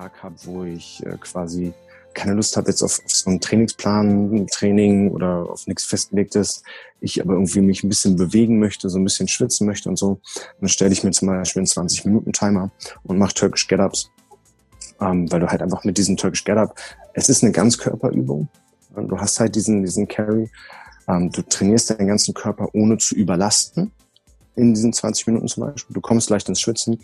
Tag habe, wo ich äh, quasi keine Lust habe jetzt auf, auf so einen Trainingsplan, Training oder auf nichts festgelegtes, ich aber irgendwie mich ein bisschen bewegen möchte, so ein bisschen schwitzen möchte und so, dann stelle ich mir zum Beispiel einen 20-Minuten-Timer und mache Turkish Get-Ups. Ähm, weil du halt einfach mit diesem Turkish Get-Up, es ist eine Ganzkörperübung. Du hast halt diesen, diesen Carry. Ähm, du trainierst deinen ganzen Körper ohne zu überlasten in diesen 20 Minuten zum Beispiel. Du kommst leicht ins Schwitzen,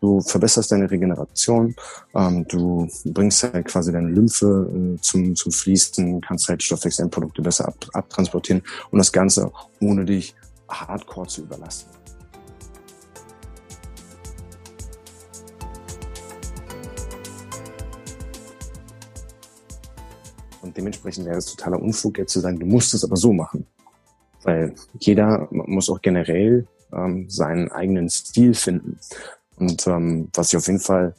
du verbesserst deine Regeneration, ähm, du bringst halt quasi deine Lymphe äh, zum, zum Fließen, kannst halt Stoffwechselprodukte besser ab, abtransportieren und das Ganze ohne dich hardcore zu überlasten. Und dementsprechend wäre es totaler Unfug, jetzt zu sagen, du musst es aber so machen. Weil jeder muss auch generell ähm, seinen eigenen Stil finden. Und ähm, was ich auf jeden Fall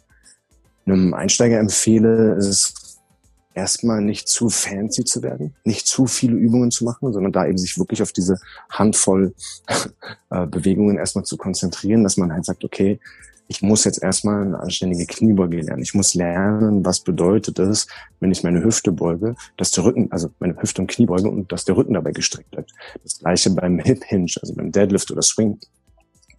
einem Einsteiger empfehle, ist erstmal nicht zu fancy zu werden, nicht zu viele Übungen zu machen, sondern da eben sich wirklich auf diese Handvoll äh, Bewegungen erstmal zu konzentrieren, dass man halt sagt, okay, ich muss jetzt erstmal eine anständige Kniebeuge lernen. Ich muss lernen, was bedeutet es, wenn ich meine Hüfte beuge, dass der Rücken, also meine Hüfte und Knie beuge und dass der Rücken dabei gestreckt bleibt. Das gleiche beim Hip Hinge, also beim Deadlift oder Swing.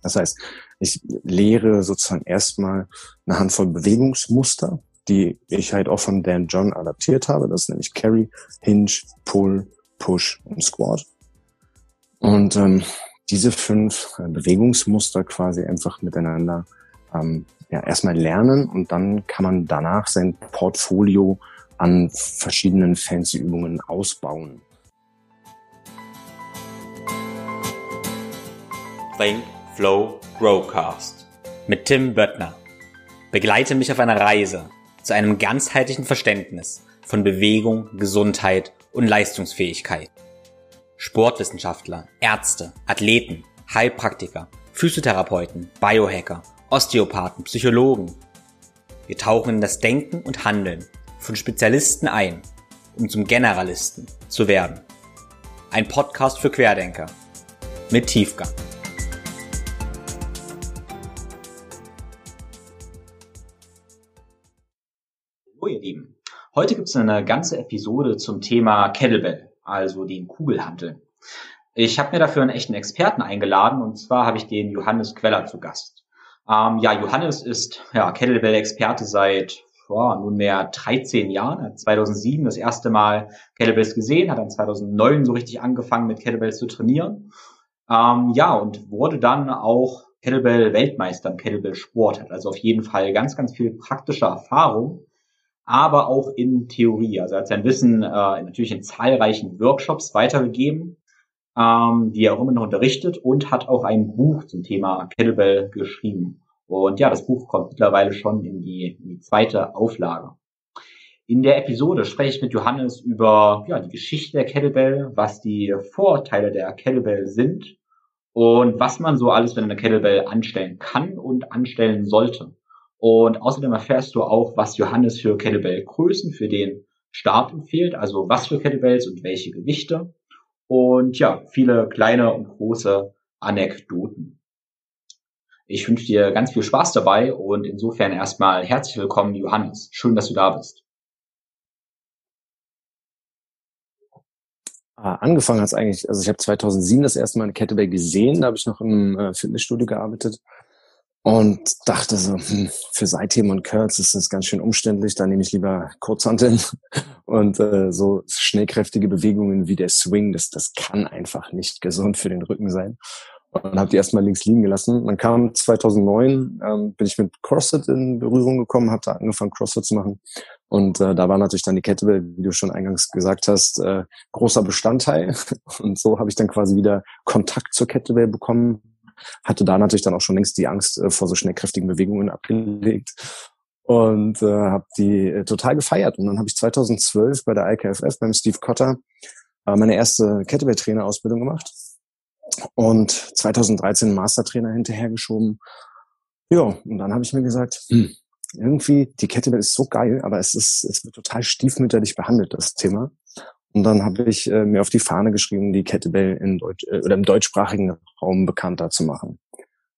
Das heißt, ich lehre sozusagen erstmal eine Handvoll Bewegungsmuster, die ich halt auch von Dan John adaptiert habe. Das ist nämlich Carry, Hinge, Pull, Push und Squat. Und ähm, diese fünf äh, Bewegungsmuster quasi einfach miteinander ähm, ja, erstmal lernen und dann kann man danach sein Portfolio an verschiedenen fancy Übungen ausbauen. Think, Flow, Growcast mit Tim Böttner. Begleite mich auf einer Reise zu einem ganzheitlichen Verständnis von Bewegung, Gesundheit und Leistungsfähigkeit. Sportwissenschaftler, Ärzte, Athleten, Heilpraktiker, Physiotherapeuten, Biohacker Osteopathen, Psychologen. Wir tauchen in das Denken und Handeln von Spezialisten ein, um zum Generalisten zu werden. Ein Podcast für Querdenker mit Tiefgang. Heute gibt es eine ganze Episode zum Thema Kettlebell, also den Kugelhanteln. Ich habe mir dafür einen echten Experten eingeladen und zwar habe ich den Johannes Queller zu Gast. Ähm, ja, Johannes ist ja, Kettlebell-Experte seit boah, nunmehr 13 Jahren. Er hat 2007 das erste Mal Kettlebells gesehen, hat dann 2009 so richtig angefangen mit Kettlebells zu trainieren. Ähm, ja, und wurde dann auch Kettlebell-Weltmeister im Kettlebell-Sport. Hat also auf jeden Fall ganz, ganz viel praktische Erfahrung, aber auch in Theorie. Also er hat sein Wissen äh, natürlich in zahlreichen Workshops weitergegeben ähm, die er auch immer noch unterrichtet und hat auch ein Buch zum Thema Kettlebell geschrieben. Und ja, das Buch kommt mittlerweile schon in die, in die zweite Auflage. In der Episode spreche ich mit Johannes über ja, die Geschichte der Kettlebell, was die Vorteile der Kettlebell sind und was man so alles mit einer Kettlebell anstellen kann und anstellen sollte. Und außerdem erfährst du auch, was Johannes für Kettlebell-Größen für den Start empfiehlt, also was für Kettlebells und welche Gewichte und ja, viele kleine und große Anekdoten. Ich wünsche dir ganz viel Spaß dabei und insofern erstmal herzlich willkommen, Johannes. Schön, dass du da bist. Ah, angefangen hat es eigentlich, also ich habe 2007 das erste Mal eine Kettlebell gesehen, da habe ich noch im äh, Fitnessstudio gearbeitet und dachte so, hm, für Seitheben und Curls ist das ganz schön umständlich, da nehme ich lieber Kurzhanteln und äh, so schnellkräftige Bewegungen wie der Swing, das, das kann einfach nicht gesund für den Rücken sein. Und habe die erstmal links liegen gelassen. Dann kam 2009, ähm, bin ich mit CrossFit in Berührung gekommen, habe da angefangen CrossFit zu machen. Und äh, da war natürlich dann die Kettlebell, wie du schon eingangs gesagt hast, äh, großer Bestandteil. Und so habe ich dann quasi wieder Kontakt zur Kettlebell bekommen, hatte da natürlich dann auch schon längst die Angst äh, vor so schnellkräftigen Bewegungen abgelegt und äh, habe die äh, total gefeiert. Und dann habe ich 2012 bei der IKFF beim Steve Cotter äh, meine erste Kettlebell-Trainer-Ausbildung gemacht und 2013 Mastertrainer hinterhergeschoben. Ja, und dann habe ich mir gesagt, hm, irgendwie die Kettlebell ist so geil, aber es ist es wird total stiefmütterlich behandelt das Thema. Und dann habe ich äh, mir auf die Fahne geschrieben, die Kettlebell in Deutsch, äh, oder im deutschsprachigen Raum bekannter zu machen.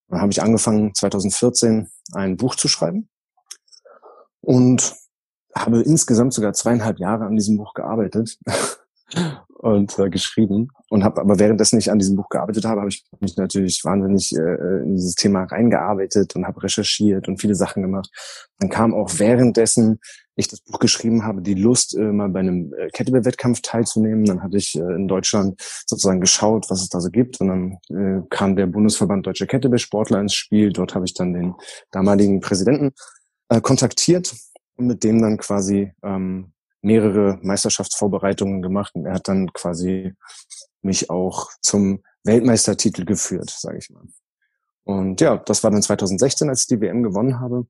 Dann habe ich angefangen, 2014 ein Buch zu schreiben. und habe insgesamt sogar zweieinhalb Jahre an diesem Buch gearbeitet und äh, geschrieben und habe aber währenddessen ich an diesem Buch gearbeitet habe, habe ich mich natürlich wahnsinnig äh, in dieses Thema reingearbeitet und habe recherchiert und viele Sachen gemacht. Dann kam auch währenddessen ich das Buch geschrieben habe, die Lust, äh, mal bei einem äh, Kettlebell-Wettkampf teilzunehmen. Dann hatte ich äh, in Deutschland sozusagen geschaut, was es da so gibt. Und dann äh, kam der Bundesverband Deutscher Kettlebell-Sportler ins Spiel. Dort habe ich dann den damaligen Präsidenten äh, kontaktiert und mit dem dann quasi ähm, mehrere Meisterschaftsvorbereitungen gemacht. Und er hat dann quasi mich auch zum Weltmeistertitel geführt, sage ich mal. Und ja, das war dann 2016, als ich die WM gewonnen habe.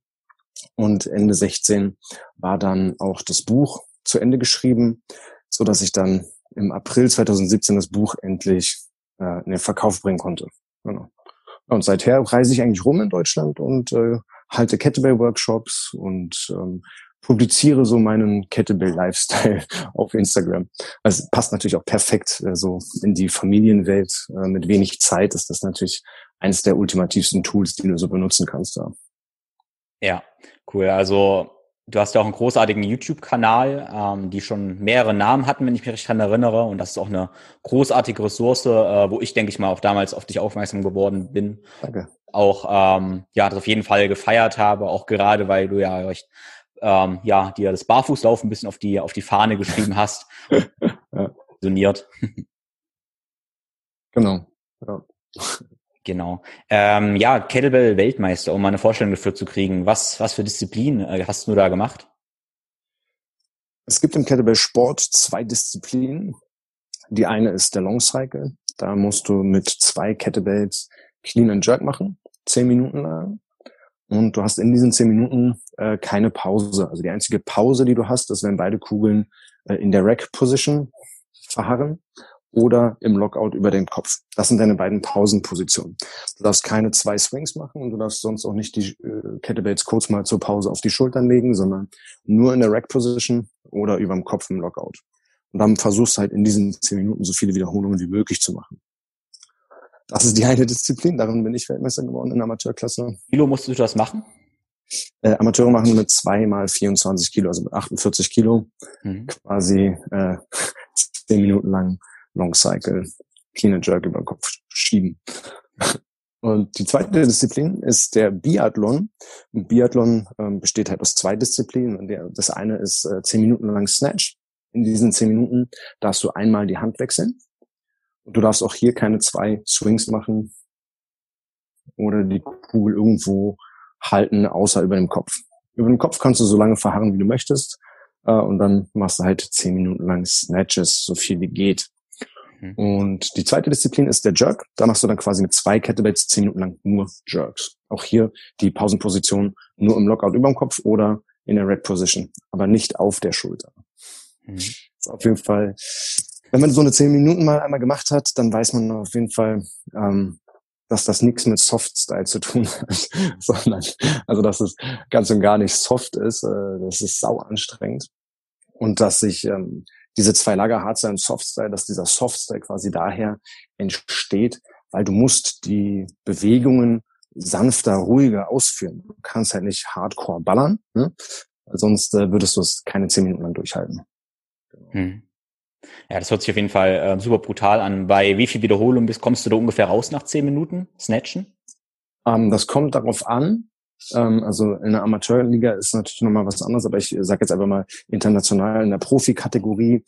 Und Ende 16 war dann auch das Buch zu Ende geschrieben, so dass ich dann im April 2017 das Buch endlich äh, in den Verkauf bringen konnte. Genau. Und seither reise ich eigentlich rum in Deutschland und äh, halte Kettlebell-Workshops und ähm, publiziere so meinen Kettlebell-Lifestyle auf Instagram. Also passt natürlich auch perfekt äh, so in die Familienwelt. Äh, mit wenig Zeit ist das natürlich eines der ultimativsten Tools, die du so benutzen kannst da. Ja, cool. Also du hast ja auch einen großartigen YouTube-Kanal, ähm, die schon mehrere Namen hatten, wenn ich mich recht daran erinnere. Und das ist auch eine großartige Ressource, äh, wo ich, denke ich mal, auch damals auf dich aufmerksam geworden bin. Danke. Auch ja, das auf jeden Fall gefeiert habe, auch gerade, weil du ja recht ähm, ja, dir das Barfußlaufen ein bisschen auf die, auf die Fahne geschrieben hast. ja. Soniert. Genau. Ja. Genau. Ähm, ja, Kettlebell-Weltmeister, um mal eine Vorstellung dafür zu kriegen. Was, was für Disziplinen äh, hast du da gemacht? Es gibt im Kettlebell-Sport zwei Disziplinen. Die eine ist der Long Cycle. Da musst du mit zwei Kettlebells Clean and Jerk machen, zehn Minuten lang. Und du hast in diesen zehn Minuten äh, keine Pause. Also die einzige Pause, die du hast, ist, wenn beide Kugeln äh, in der Rack-Position verharren oder im Lockout über den Kopf. Das sind deine beiden Pausenpositionen. Du darfst keine zwei Swings machen und du darfst sonst auch nicht die äh, Kettlebells kurz mal zur Pause auf die Schultern legen, sondern nur in der Rack-Position oder über dem Kopf im Lockout. Und dann versuchst du halt in diesen zehn Minuten so viele Wiederholungen wie möglich zu machen. Das ist die eine Disziplin, darin bin ich Weltmeister geworden in der Amateurklasse. Kilo musstest du das machen? Äh, Amateure machen mit zwei mal 24 Kilo, also mit 48 Kilo, mhm. quasi äh, zehn Minuten lang Long Cycle, Clean and Jerk über den Kopf schieben. Und die zweite Disziplin ist der Biathlon. Ein Biathlon ähm, besteht halt aus zwei Disziplinen. Und der, das eine ist äh, zehn Minuten lang Snatch. In diesen zehn Minuten darfst du einmal die Hand wechseln. Und du darfst auch hier keine zwei Swings machen oder die Kugel irgendwo halten, außer über dem Kopf. Über dem Kopf kannst du so lange verharren, wie du möchtest. Äh, und dann machst du halt zehn Minuten lang Snatches, so viel wie geht. Mhm. Und die zweite Disziplin ist der Jerk. Da machst du dann quasi mit zwei Kettlebells zehn Minuten lang nur Jerks. Auch hier die Pausenposition nur im Lockout über dem Kopf oder in der Red Position, aber nicht auf der Schulter. Mhm. Ist auf jeden Fall wenn man so eine zehn Minuten mal einmal gemacht hat, dann weiß man auf jeden Fall, ähm, dass das nichts mit Soft-Style zu tun hat, sondern also dass es ganz und gar nicht soft ist, äh, das ist sau anstrengend und dass sich ähm, diese zwei Lager Hardstyle und Soft-Style, dass dieser Soft-Style quasi daher entsteht, weil du musst die Bewegungen sanfter, ruhiger ausführen. Du kannst halt nicht Hardcore ballern, ne? sonst äh, würdest du es keine zehn Minuten lang durchhalten. Hm. Ja, das hört sich auf jeden Fall äh, super brutal an. Bei wie viel Wiederholung bist, kommst du da ungefähr raus nach zehn Minuten? Snatchen? Ähm, das kommt darauf an. Ähm, also in der Amateurliga ist natürlich nochmal was anderes, aber ich sage jetzt einfach mal international in der Profikategorie.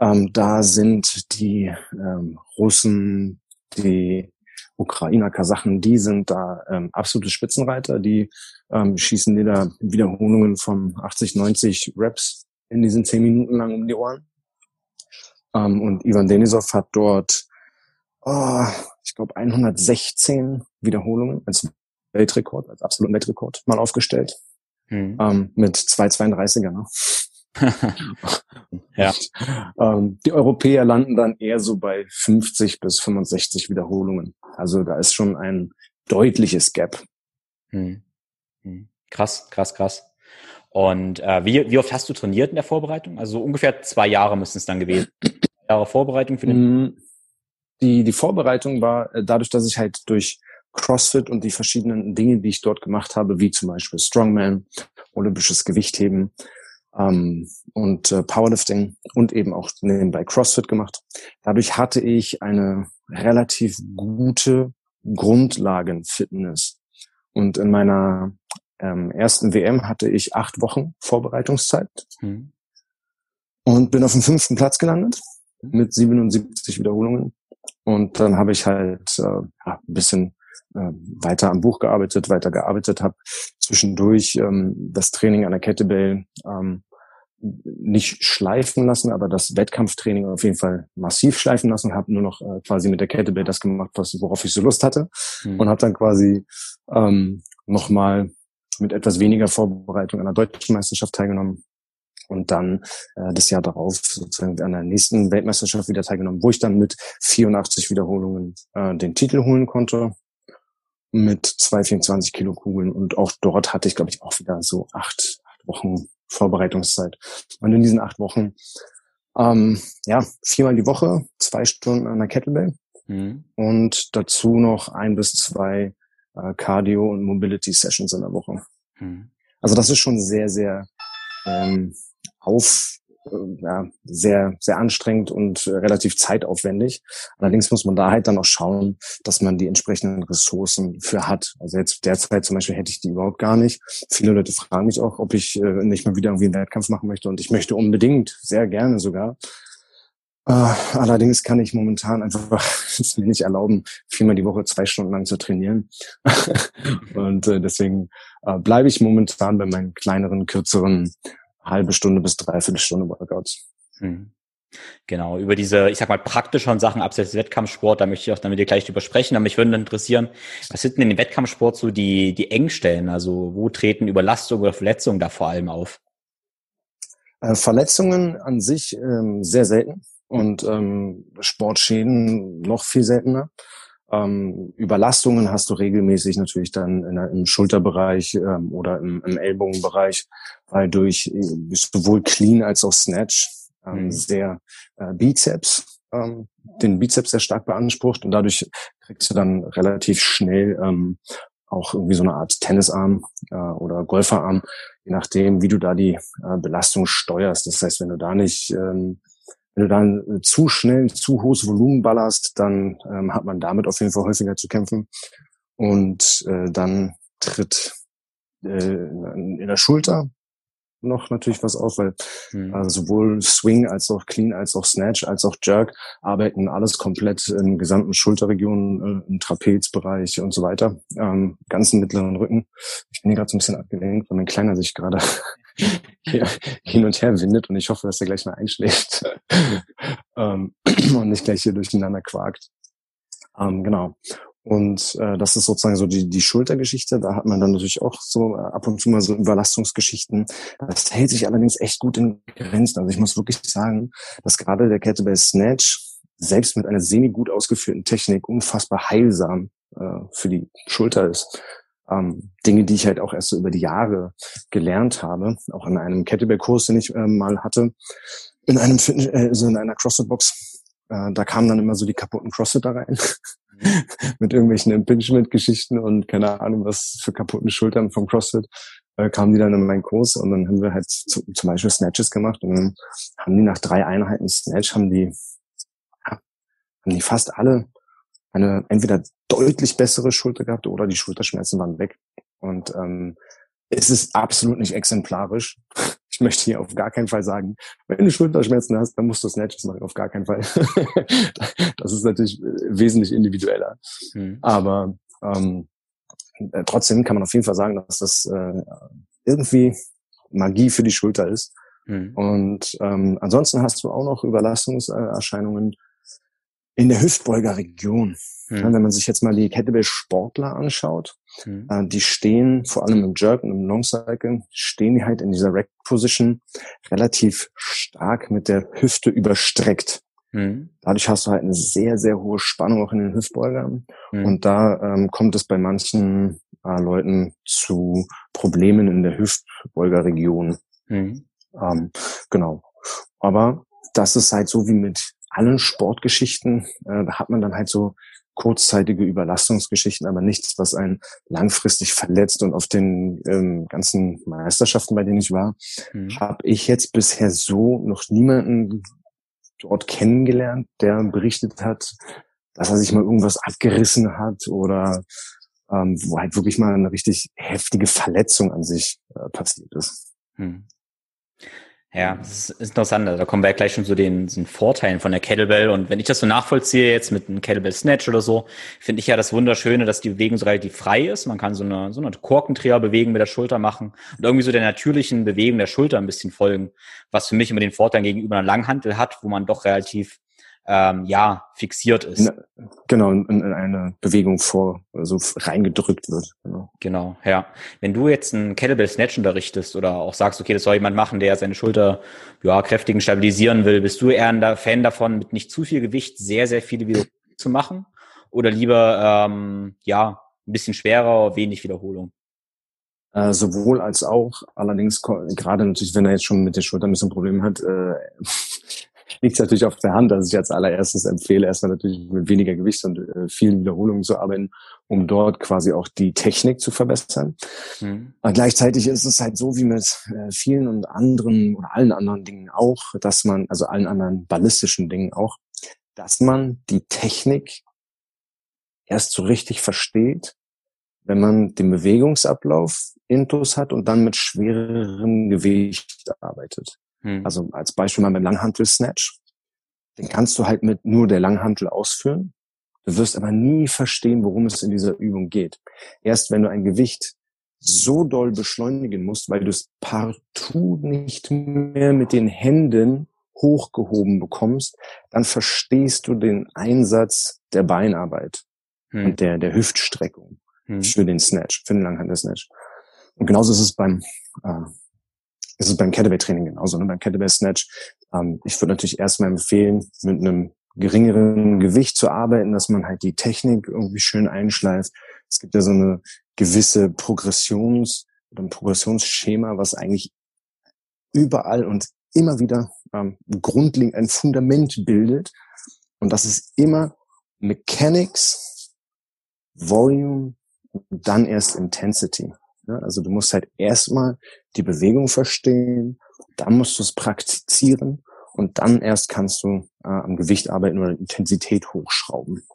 Ähm, da sind die ähm, Russen, die Ukrainer, Kasachen, die sind da ähm, absolute Spitzenreiter. Die ähm, schießen dir da Wiederholungen von 80, 90 Reps in diesen zehn Minuten lang um die Ohren. Ähm, und Ivan Denisov hat dort, oh, ich glaube, 116 Wiederholungen als Weltrekord, als absoluten Weltrekord mal aufgestellt. Mhm. Ähm, mit 2,32er. Ne? ja. ähm, die Europäer landen dann eher so bei 50 bis 65 Wiederholungen. Also da ist schon ein deutliches Gap. Hm. Hm. Krass, krass, krass. Und äh, wie, wie oft hast du trainiert in der Vorbereitung? Also ungefähr zwei Jahre müssen es dann gewesen. Jahre Vorbereitung für den. Mm, die, die Vorbereitung war äh, dadurch, dass ich halt durch CrossFit und die verschiedenen Dinge, die ich dort gemacht habe, wie zum Beispiel Strongman, olympisches Gewichtheben ähm, und äh, Powerlifting und eben auch nebenbei CrossFit gemacht. Dadurch hatte ich eine relativ gute Grundlagenfitness. Und in meiner ähm, ersten WM hatte ich acht Wochen Vorbereitungszeit mhm. und bin auf dem fünften Platz gelandet mit 77 Wiederholungen. Und dann habe ich halt äh, ja, ein bisschen äh, weiter am Buch gearbeitet, weiter gearbeitet, habe zwischendurch ähm, das Training an der Kettlebell ähm, nicht schleifen lassen, aber das Wettkampftraining auf jeden Fall massiv schleifen lassen, habe nur noch äh, quasi mit der Kettlebell das gemacht, was, worauf ich so Lust hatte mhm. und habe dann quasi ähm, nochmal mit etwas weniger Vorbereitung an der deutschen Meisterschaft teilgenommen und dann äh, das Jahr darauf sozusagen an der nächsten Weltmeisterschaft wieder teilgenommen, wo ich dann mit 84 Wiederholungen äh, den Titel holen konnte mit 224 Kilo Kugeln und auch dort hatte ich glaube ich auch wieder so acht, acht Wochen Vorbereitungszeit und in diesen acht Wochen ähm, ja viermal die Woche zwei Stunden an der Kettlebell mhm. und dazu noch ein bis zwei äh, Cardio und Mobility Sessions in der Woche. Mhm. Also das ist schon sehr sehr ähm, auf äh, ja, sehr, sehr anstrengend und äh, relativ zeitaufwendig. Allerdings muss man da halt dann auch schauen, dass man die entsprechenden Ressourcen für hat. Also jetzt derzeit zum Beispiel hätte ich die überhaupt gar nicht. Viele Leute fragen mich auch, ob ich äh, nicht mal wieder irgendwie einen Wettkampf machen möchte und ich möchte unbedingt, sehr gerne sogar. Allerdings kann ich momentan einfach es mir nicht erlauben, viermal die Woche zwei Stunden lang zu trainieren. und deswegen bleibe ich momentan bei meinen kleineren, kürzeren halbe Stunde bis dreiviertel Stunde Workouts. Hm. Genau, über diese, ich sag mal, praktischen Sachen abseits des Wettkampfsport, da möchte ich auch dann mit dir gleich drüber sprechen. Aber mich würde interessieren, was sind denn im Wettkampfsport so die, die Engstellen? Also wo treten Überlastungen oder Verletzungen da vor allem auf? Äh, Verletzungen an sich ähm, sehr selten und ähm, Sportschäden noch viel seltener. Ähm, Überlastungen hast du regelmäßig natürlich dann in, im Schulterbereich ähm, oder im, im, Ellbogenbereich, weil durch äh, sowohl Clean als auch Snatch ähm, mhm. sehr äh, Bizeps, ähm, den Bizeps sehr stark beansprucht und dadurch kriegst du dann relativ schnell ähm, auch irgendwie so eine Art Tennisarm äh, oder Golferarm, je nachdem, wie du da die äh, Belastung steuerst. Das heißt, wenn du da nicht ähm, wenn du dann äh, zu schnell, zu hohes Volumen ballerst, dann ähm, hat man damit auf jeden Fall häufiger zu kämpfen. Und äh, dann tritt äh, in der Schulter noch natürlich was auf, weil mhm. äh, sowohl Swing als auch Clean als auch Snatch als auch Jerk arbeiten alles komplett im gesamten Schulterregion, äh, im Trapezbereich und so weiter, ähm, ganzen mittleren Rücken. Ich bin hier gerade so ein bisschen abgelenkt, weil mein Kleiner sich gerade hier hin und her windet und ich hoffe, dass er gleich mal einschläft ähm, und nicht gleich hier durcheinander quakt. Ähm, genau. Und äh, das ist sozusagen so die, die Schultergeschichte. Da hat man dann natürlich auch so äh, ab und zu mal so Überlastungsgeschichten. Das hält sich allerdings echt gut in Grenzen. Also ich muss wirklich sagen, dass gerade der Kettlebell Snatch selbst mit einer semi gut ausgeführten Technik unfassbar heilsam äh, für die Schulter ist ähm, Dinge, die ich halt auch erst so über die Jahre gelernt habe, auch in einem Kettlebell-Kurs, den ich äh, mal hatte, in einem Fitness, äh, also in einer CrossFit-Box. Äh, da kamen dann immer so die kaputten CrossFitter rein. mit irgendwelchen Impingement-Geschichten und keine Ahnung, was für kaputten Schultern vom CrossFit äh, kamen die dann in meinen Kurs und dann haben wir halt zu, zum Beispiel Snatches gemacht und dann haben die nach drei Einheiten Snatch haben die ja, haben die fast alle eine entweder deutlich bessere Schulter gehabt oder die Schulterschmerzen waren weg. Und ähm, es ist absolut nicht exemplarisch. Ich möchte hier auf gar keinen Fall sagen, wenn du Schulterschmerzen hast, dann musst du Snatches machen, auf gar keinen Fall. das ist natürlich wesentlich individueller. Mhm. Aber ähm, äh, trotzdem kann man auf jeden Fall sagen, dass das äh, irgendwie Magie für die Schulter ist. Mhm. Und ähm, ansonsten hast du auch noch Überlastungserscheinungen in der Hüftbeugerregion. Mhm. wenn man sich jetzt mal die Kettlebell-Sportler anschaut, mhm. äh, die stehen vor allem im Jerk und im Long Cycle, stehen die halt in dieser Rack-Position relativ stark mit der Hüfte überstreckt. Mhm. Dadurch hast du halt eine sehr, sehr hohe Spannung auch in den Hüftbeugern. Mhm. Und da ähm, kommt es bei manchen äh, Leuten zu Problemen in der Hüftbeugerregion. Mhm. Ähm, genau. Aber das ist halt so wie mit allen Sportgeschichten, äh, da hat man dann halt so kurzzeitige Überlastungsgeschichten, aber nichts, was einen langfristig verletzt. Und auf den ähm, ganzen Meisterschaften, bei denen ich war, mhm. habe ich jetzt bisher so noch niemanden dort kennengelernt, der berichtet hat, dass er sich mal irgendwas abgerissen hat oder ähm, wo halt wirklich mal eine richtig heftige Verletzung an sich äh, passiert ist. Mhm. Ja, das ist interessant. Also da kommen wir ja gleich schon zu den, den Vorteilen von der Kettlebell. Und wenn ich das so nachvollziehe, jetzt mit einem Kettlebell Snatch oder so, finde ich ja das Wunderschöne, dass die Bewegung so relativ frei ist. Man kann so eine, so eine Korkendreher-Bewegung mit der Schulter machen und irgendwie so der natürlichen Bewegung der Schulter ein bisschen folgen, was für mich immer den Vorteil gegenüber einer Langhantel hat, wo man doch relativ ähm, ja, fixiert ist. Genau, in, in eine Bewegung vor, also reingedrückt wird. Genau. genau, ja. Wenn du jetzt einen Kettlebell Snatch unterrichtest oder auch sagst, okay, das soll jemand machen, der seine Schulter ja, kräftigen stabilisieren will, bist du eher ein Fan davon, mit nicht zu viel Gewicht sehr, sehr viele Wiederholungen zu machen? Oder lieber, ähm, ja, ein bisschen schwerer, wenig Wiederholung? Äh, sowohl als auch, allerdings gerade natürlich, wenn er jetzt schon mit der Schulter ein bisschen Problem hat, äh, liegt es natürlich auf der Hand, dass ich als allererstes empfehle, erstmal natürlich mit weniger Gewicht und äh, vielen Wiederholungen zu arbeiten, um dort quasi auch die Technik zu verbessern. Mhm. Aber gleichzeitig ist es halt so wie mit äh, vielen und anderen oder allen anderen Dingen auch, dass man, also allen anderen ballistischen Dingen auch, dass man die Technik erst so richtig versteht, wenn man den Bewegungsablauf intus hat und dann mit schwererem Gewicht arbeitet. Hm. Also als Beispiel mal mit Langhantel-Snatch. Den kannst du halt mit nur der Langhantel ausführen. Du wirst aber nie verstehen, worum es in dieser Übung geht. Erst wenn du ein Gewicht so doll beschleunigen musst, weil du es partout nicht mehr mit den Händen hochgehoben bekommst, dann verstehst du den Einsatz der Beinarbeit hm. und der, der Hüftstreckung hm. für den Snatch, für den Langhantel-Snatch. Und genauso ist es beim äh, es ist beim Kettlebell-Training genauso, ne? beim Kettlebell-Snatch. Ähm, ich würde natürlich erstmal empfehlen, mit einem geringeren Gewicht zu arbeiten, dass man halt die Technik irgendwie schön einschleift. Es gibt ja so eine gewisse Progressions- oder ein Progressionsschema, was eigentlich überall und immer wieder ähm, grundlegend ein Fundament bildet. Und das ist immer Mechanics, Volume dann erst Intensity. Ja, also du musst halt erstmal die Bewegung verstehen, dann musst du es praktizieren und dann erst kannst du äh, am Gewicht arbeiten oder Intensität hochschrauben.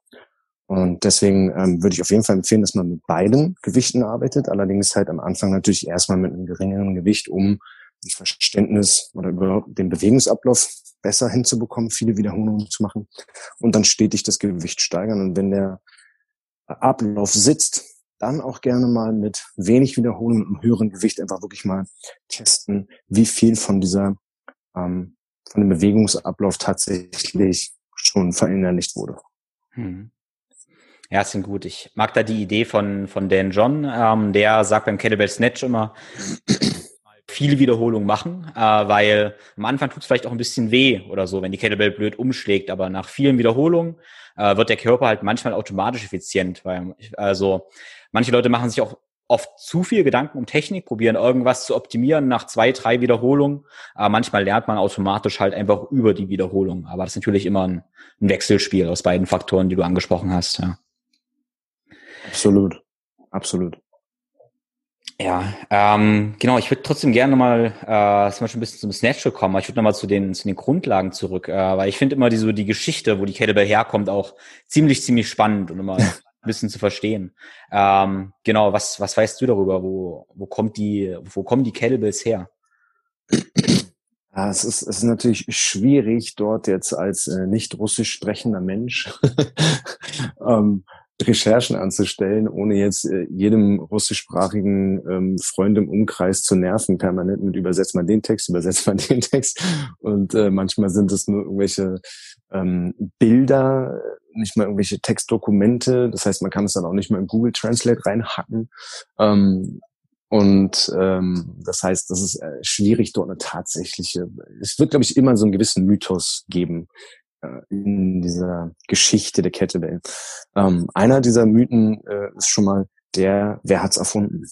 Und deswegen ähm, würde ich auf jeden Fall empfehlen, dass man mit beiden Gewichten arbeitet, allerdings halt am Anfang natürlich erstmal mit einem geringeren Gewicht, um ein Verständnis oder überhaupt den Bewegungsablauf besser hinzubekommen, viele Wiederholungen zu machen und dann stetig das Gewicht steigern. Und wenn der Ablauf sitzt, dann auch gerne mal mit wenig Wiederholung und höherem Gewicht einfach wirklich mal testen, wie viel von dieser ähm, von dem Bewegungsablauf tatsächlich schon verinnerlicht wurde. Hm. Ja, ist gut. Ich mag da die Idee von, von Dan John, ähm, der sagt beim Kettlebell Snatch immer, viele Wiederholungen machen, äh, weil am Anfang tut es vielleicht auch ein bisschen weh oder so, wenn die Kettlebell blöd umschlägt, aber nach vielen Wiederholungen äh, wird der Körper halt manchmal automatisch effizient, weil also Manche Leute machen sich auch oft zu viel Gedanken um Technik, probieren irgendwas zu optimieren nach zwei, drei Wiederholungen. Aber manchmal lernt man automatisch halt einfach über die Wiederholung. Aber das ist natürlich immer ein, ein Wechselspiel aus beiden Faktoren, die du angesprochen hast. Ja. Absolut, absolut. Ja, ähm, genau, ich würde trotzdem gerne nochmal äh, zum Beispiel ein bisschen zum Snatch kommen, aber ich würde nochmal zu den, zu den Grundlagen zurück, äh, weil ich finde immer die, so die Geschichte, wo die Kettlebell herkommt, auch ziemlich, ziemlich spannend und immer bisschen zu verstehen. Ähm, genau, was, was weißt du darüber? Wo, wo kommt die, wo kommen die Kettlebells her? Ja, es ist, es ist natürlich schwierig, dort jetzt als äh, nicht russisch sprechender Mensch ähm, Recherchen anzustellen, ohne jetzt äh, jedem russischsprachigen ähm, Freund im Umkreis zu nerven, permanent mit übersetzt man den Text, übersetzt man den Text. Und äh, manchmal sind es nur irgendwelche ähm, Bilder, nicht mal irgendwelche Textdokumente. Das heißt, man kann es dann auch nicht mal in Google Translate reinhacken. Ähm, und ähm, das heißt, das ist äh, schwierig, dort eine tatsächliche. Es wird, glaube ich, immer so einen gewissen Mythos geben in dieser Geschichte der Kettlebell. Ähm, einer dieser Mythen äh, ist schon mal der, wer hat's erfunden?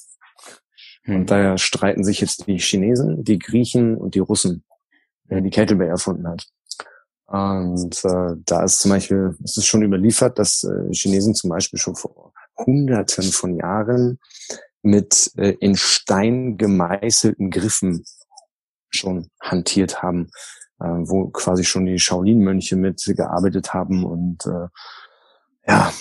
Hm. Und daher streiten sich jetzt die Chinesen, die Griechen und die Russen, wer die Kettlebell erfunden hat. Und äh, da ist zum Beispiel, es ist schon überliefert, dass äh, Chinesen zum Beispiel schon vor Hunderten von Jahren mit äh, in Stein gemeißelten Griffen schon hantiert haben, äh, wo quasi schon die Shaolin-Mönche mit gearbeitet haben und äh, ja,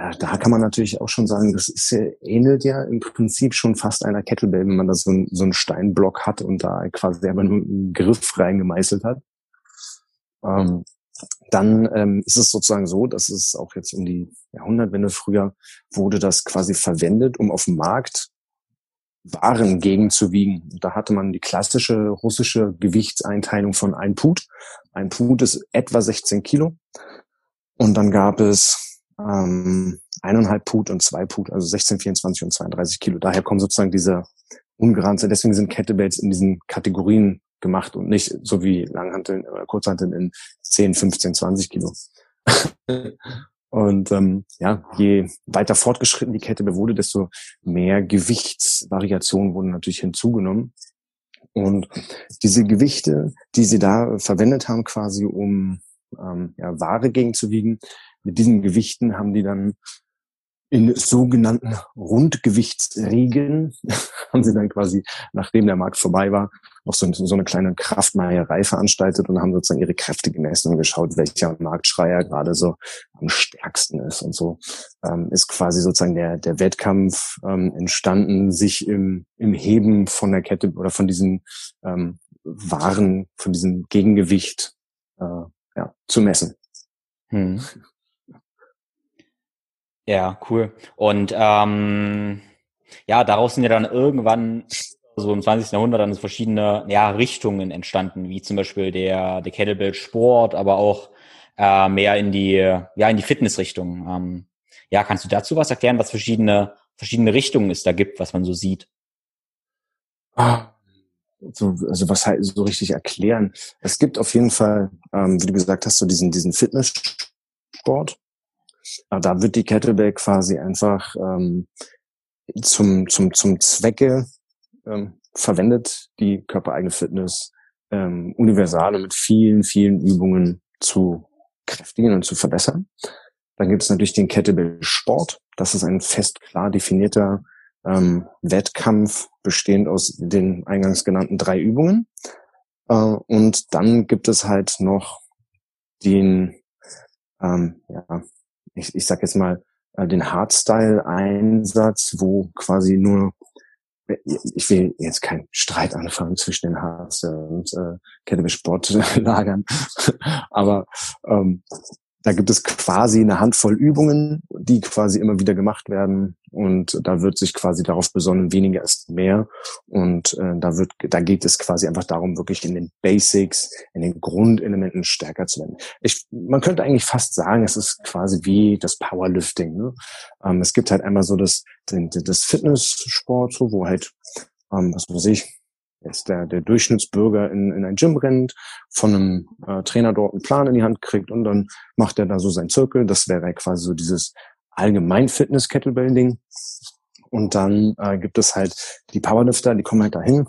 ja, da kann man natürlich auch schon sagen, das ist ja, ähnelt ja im Prinzip schon fast einer Kettlebell, wenn man da so, so einen Steinblock hat und da quasi selber nur einen Griff reingemeißelt hat. Ähm, dann ähm, ist es sozusagen so, dass es auch jetzt um die Jahrhundertwende früher wurde das quasi verwendet, um auf dem Markt waren gegenzuwiegen. Da hatte man die klassische russische Gewichtseinteilung von ein Put. Ein Put ist etwa 16 Kilo. Und dann gab es ähm, eineinhalb Put und zwei Put, also 16, 24 und 32 Kilo. Daher kommen sozusagen diese Ungeranze. Deswegen sind Kettlebells in diesen Kategorien gemacht und nicht so wie Langhanteln oder Kurzhanteln in 10, 15, 20 Kilo. Und ähm, ja, je weiter fortgeschritten die Kette wurde, desto mehr Gewichtsvariationen wurden natürlich hinzugenommen. Und diese Gewichte, die sie da verwendet haben, quasi um ähm, ja, Ware gegenzuwiegen, mit diesen Gewichten haben die dann in sogenannten Rundgewichtsregeln haben sie dann quasi, nachdem der Markt vorbei war, noch so, so eine kleine Kraftmeierei veranstaltet und haben sozusagen ihre Kräfte gemessen und geschaut, welcher Marktschreier gerade so am stärksten ist. Und so ähm, ist quasi sozusagen der, der Wettkampf ähm, entstanden, sich im, im Heben von der Kette oder von diesen ähm, Waren, von diesem Gegengewicht äh, ja, zu messen. Hm. Ja, cool. Und ähm, ja, daraus sind ja dann irgendwann so im 20. Jahrhundert dann verschiedene ja, Richtungen entstanden, wie zum Beispiel der, der Kettlebell Sport, aber auch äh, mehr in die, ja, in die Fitnessrichtung. Ähm, ja, kannst du dazu was erklären, was verschiedene, verschiedene Richtungen es da gibt, was man so sieht? Ah, so, also was halt so richtig erklären. Es gibt auf jeden Fall, ähm, wie du gesagt hast, so diesen, diesen Fitnesssport. Aber da wird die Kettlebell quasi einfach ähm, zum, zum, zum Zwecke ähm, verwendet, die körpereigene Fitness ähm, universal und mit vielen, vielen Übungen zu kräftigen und zu verbessern. Dann gibt es natürlich den Kettlebell Sport. Das ist ein fest klar definierter ähm, Wettkampf, bestehend aus den eingangs genannten drei Übungen. Äh, und dann gibt es halt noch den, ähm, ja, ich, ich sag jetzt mal, äh, den Hardstyle-Einsatz, wo quasi nur ich will jetzt keinen Streit anfangen zwischen den Hardstyle und äh, Kettlebell Sportlagern, aber ähm, da gibt es quasi eine Handvoll Übungen, die quasi immer wieder gemacht werden und da wird sich quasi darauf besonnen, weniger ist mehr und äh, da wird, da geht es quasi einfach darum, wirklich in den Basics, in den Grundelementen stärker zu werden. Ich, man könnte eigentlich fast sagen, es ist quasi wie das Powerlifting. Ne? Ähm, es gibt halt einmal so das, das Fitnesssport, so, wo halt, ähm, was weiß ich, jetzt der, der Durchschnittsbürger in, in ein Gym rennt, von einem äh, Trainer dort einen Plan in die Hand kriegt und dann macht er da so seinen Zirkel. Das wäre quasi so dieses allgemein Fitness Kettlebell Ding. Und dann äh, gibt es halt die Powerlifter, die kommen halt dahin,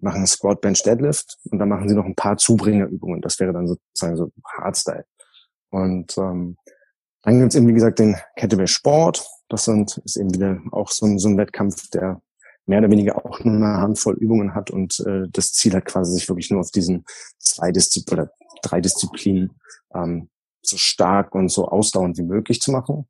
machen Squat, Bench, Deadlift und dann machen sie noch ein paar Zubringerübungen. Das wäre dann sozusagen so Hardstyle. Und ähm, dann gibt's eben, wie gesagt, den Kettlebell Sport. Das sind, ist eben wieder auch so ein, so ein Wettkampf, der mehr oder weniger auch nur eine Handvoll Übungen hat und äh, das Ziel hat quasi sich wirklich nur auf diesen zwei Disziplinen oder drei Disziplinen ähm, so stark und so ausdauernd wie möglich zu machen.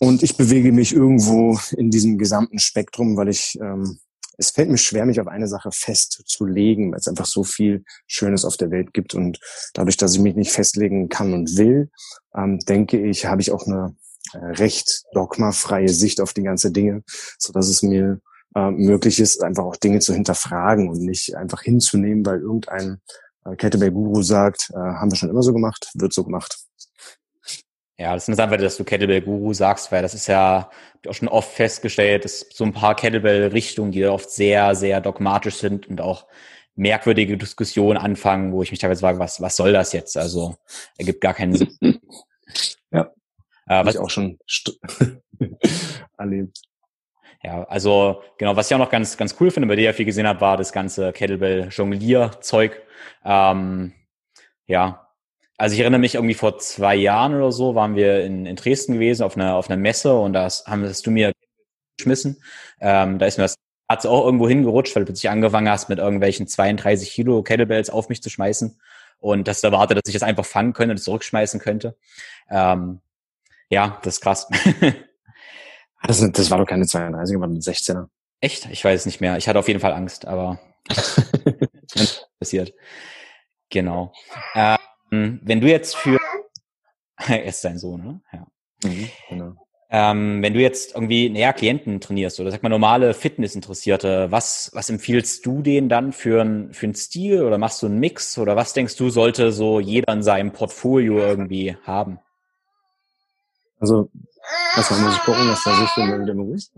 Und ich bewege mich irgendwo in diesem gesamten Spektrum, weil ich ähm, es fällt mir schwer, mich auf eine Sache festzulegen, weil es einfach so viel Schönes auf der Welt gibt. Und dadurch, dass ich mich nicht festlegen kann und will, ähm, denke ich, habe ich auch eine recht dogmafreie Sicht auf die ganze Dinge, so dass es mir äh, möglich ist, einfach auch Dinge zu hinterfragen und nicht einfach hinzunehmen, weil irgendein äh, Kettlebell-Guru sagt, äh, haben wir schon immer so gemacht, wird so gemacht. Ja, das ist interessant, dass du Kettlebell-Guru sagst, weil das ist ja auch schon oft festgestellt, dass so ein paar Kettlebell-Richtungen, die oft sehr, sehr dogmatisch sind und auch merkwürdige Diskussionen anfangen, wo ich mich teilweise frage, was, was soll das jetzt? Also ergibt gar keinen Sinn. ja. Äh, was ich auch schon erlebt. Ja, also genau, was ich auch noch ganz, ganz cool finde, bei dir ja viel gesehen habe, war das ganze Kettlebell-Jonglier-Zeug. Ähm, ja, also ich erinnere mich irgendwie vor zwei Jahren oder so waren wir in, in Dresden gewesen auf einer auf einer Messe und haben hast du mir geschmissen. Ähm, da ist mir das hat auch irgendwo hingerutscht, weil du plötzlich angefangen hast, mit irgendwelchen 32 Kilo Kettlebells auf mich zu schmeißen und das erwartet, dass ich das einfach fangen könnte und zurückschmeißen könnte. Ähm, ja, das ist krass. das, das war doch keine 32, aber ein 16er. Echt? Ich weiß es nicht mehr. Ich hatte auf jeden Fall Angst, aber passiert. Genau. Ähm, wenn du jetzt für er ist dein Sohn, ne? Ja. Mhm, genau. Ähm, wenn du jetzt irgendwie näher Klienten trainierst oder sag mal normale Fitnessinteressierte, was, was empfiehlst du denen dann für ein, für ein Stil oder machst du einen Mix oder was denkst du, sollte so jeder in seinem Portfolio irgendwie haben? Also, was muss ich gucken, dass da sich mal wieder beruhigt?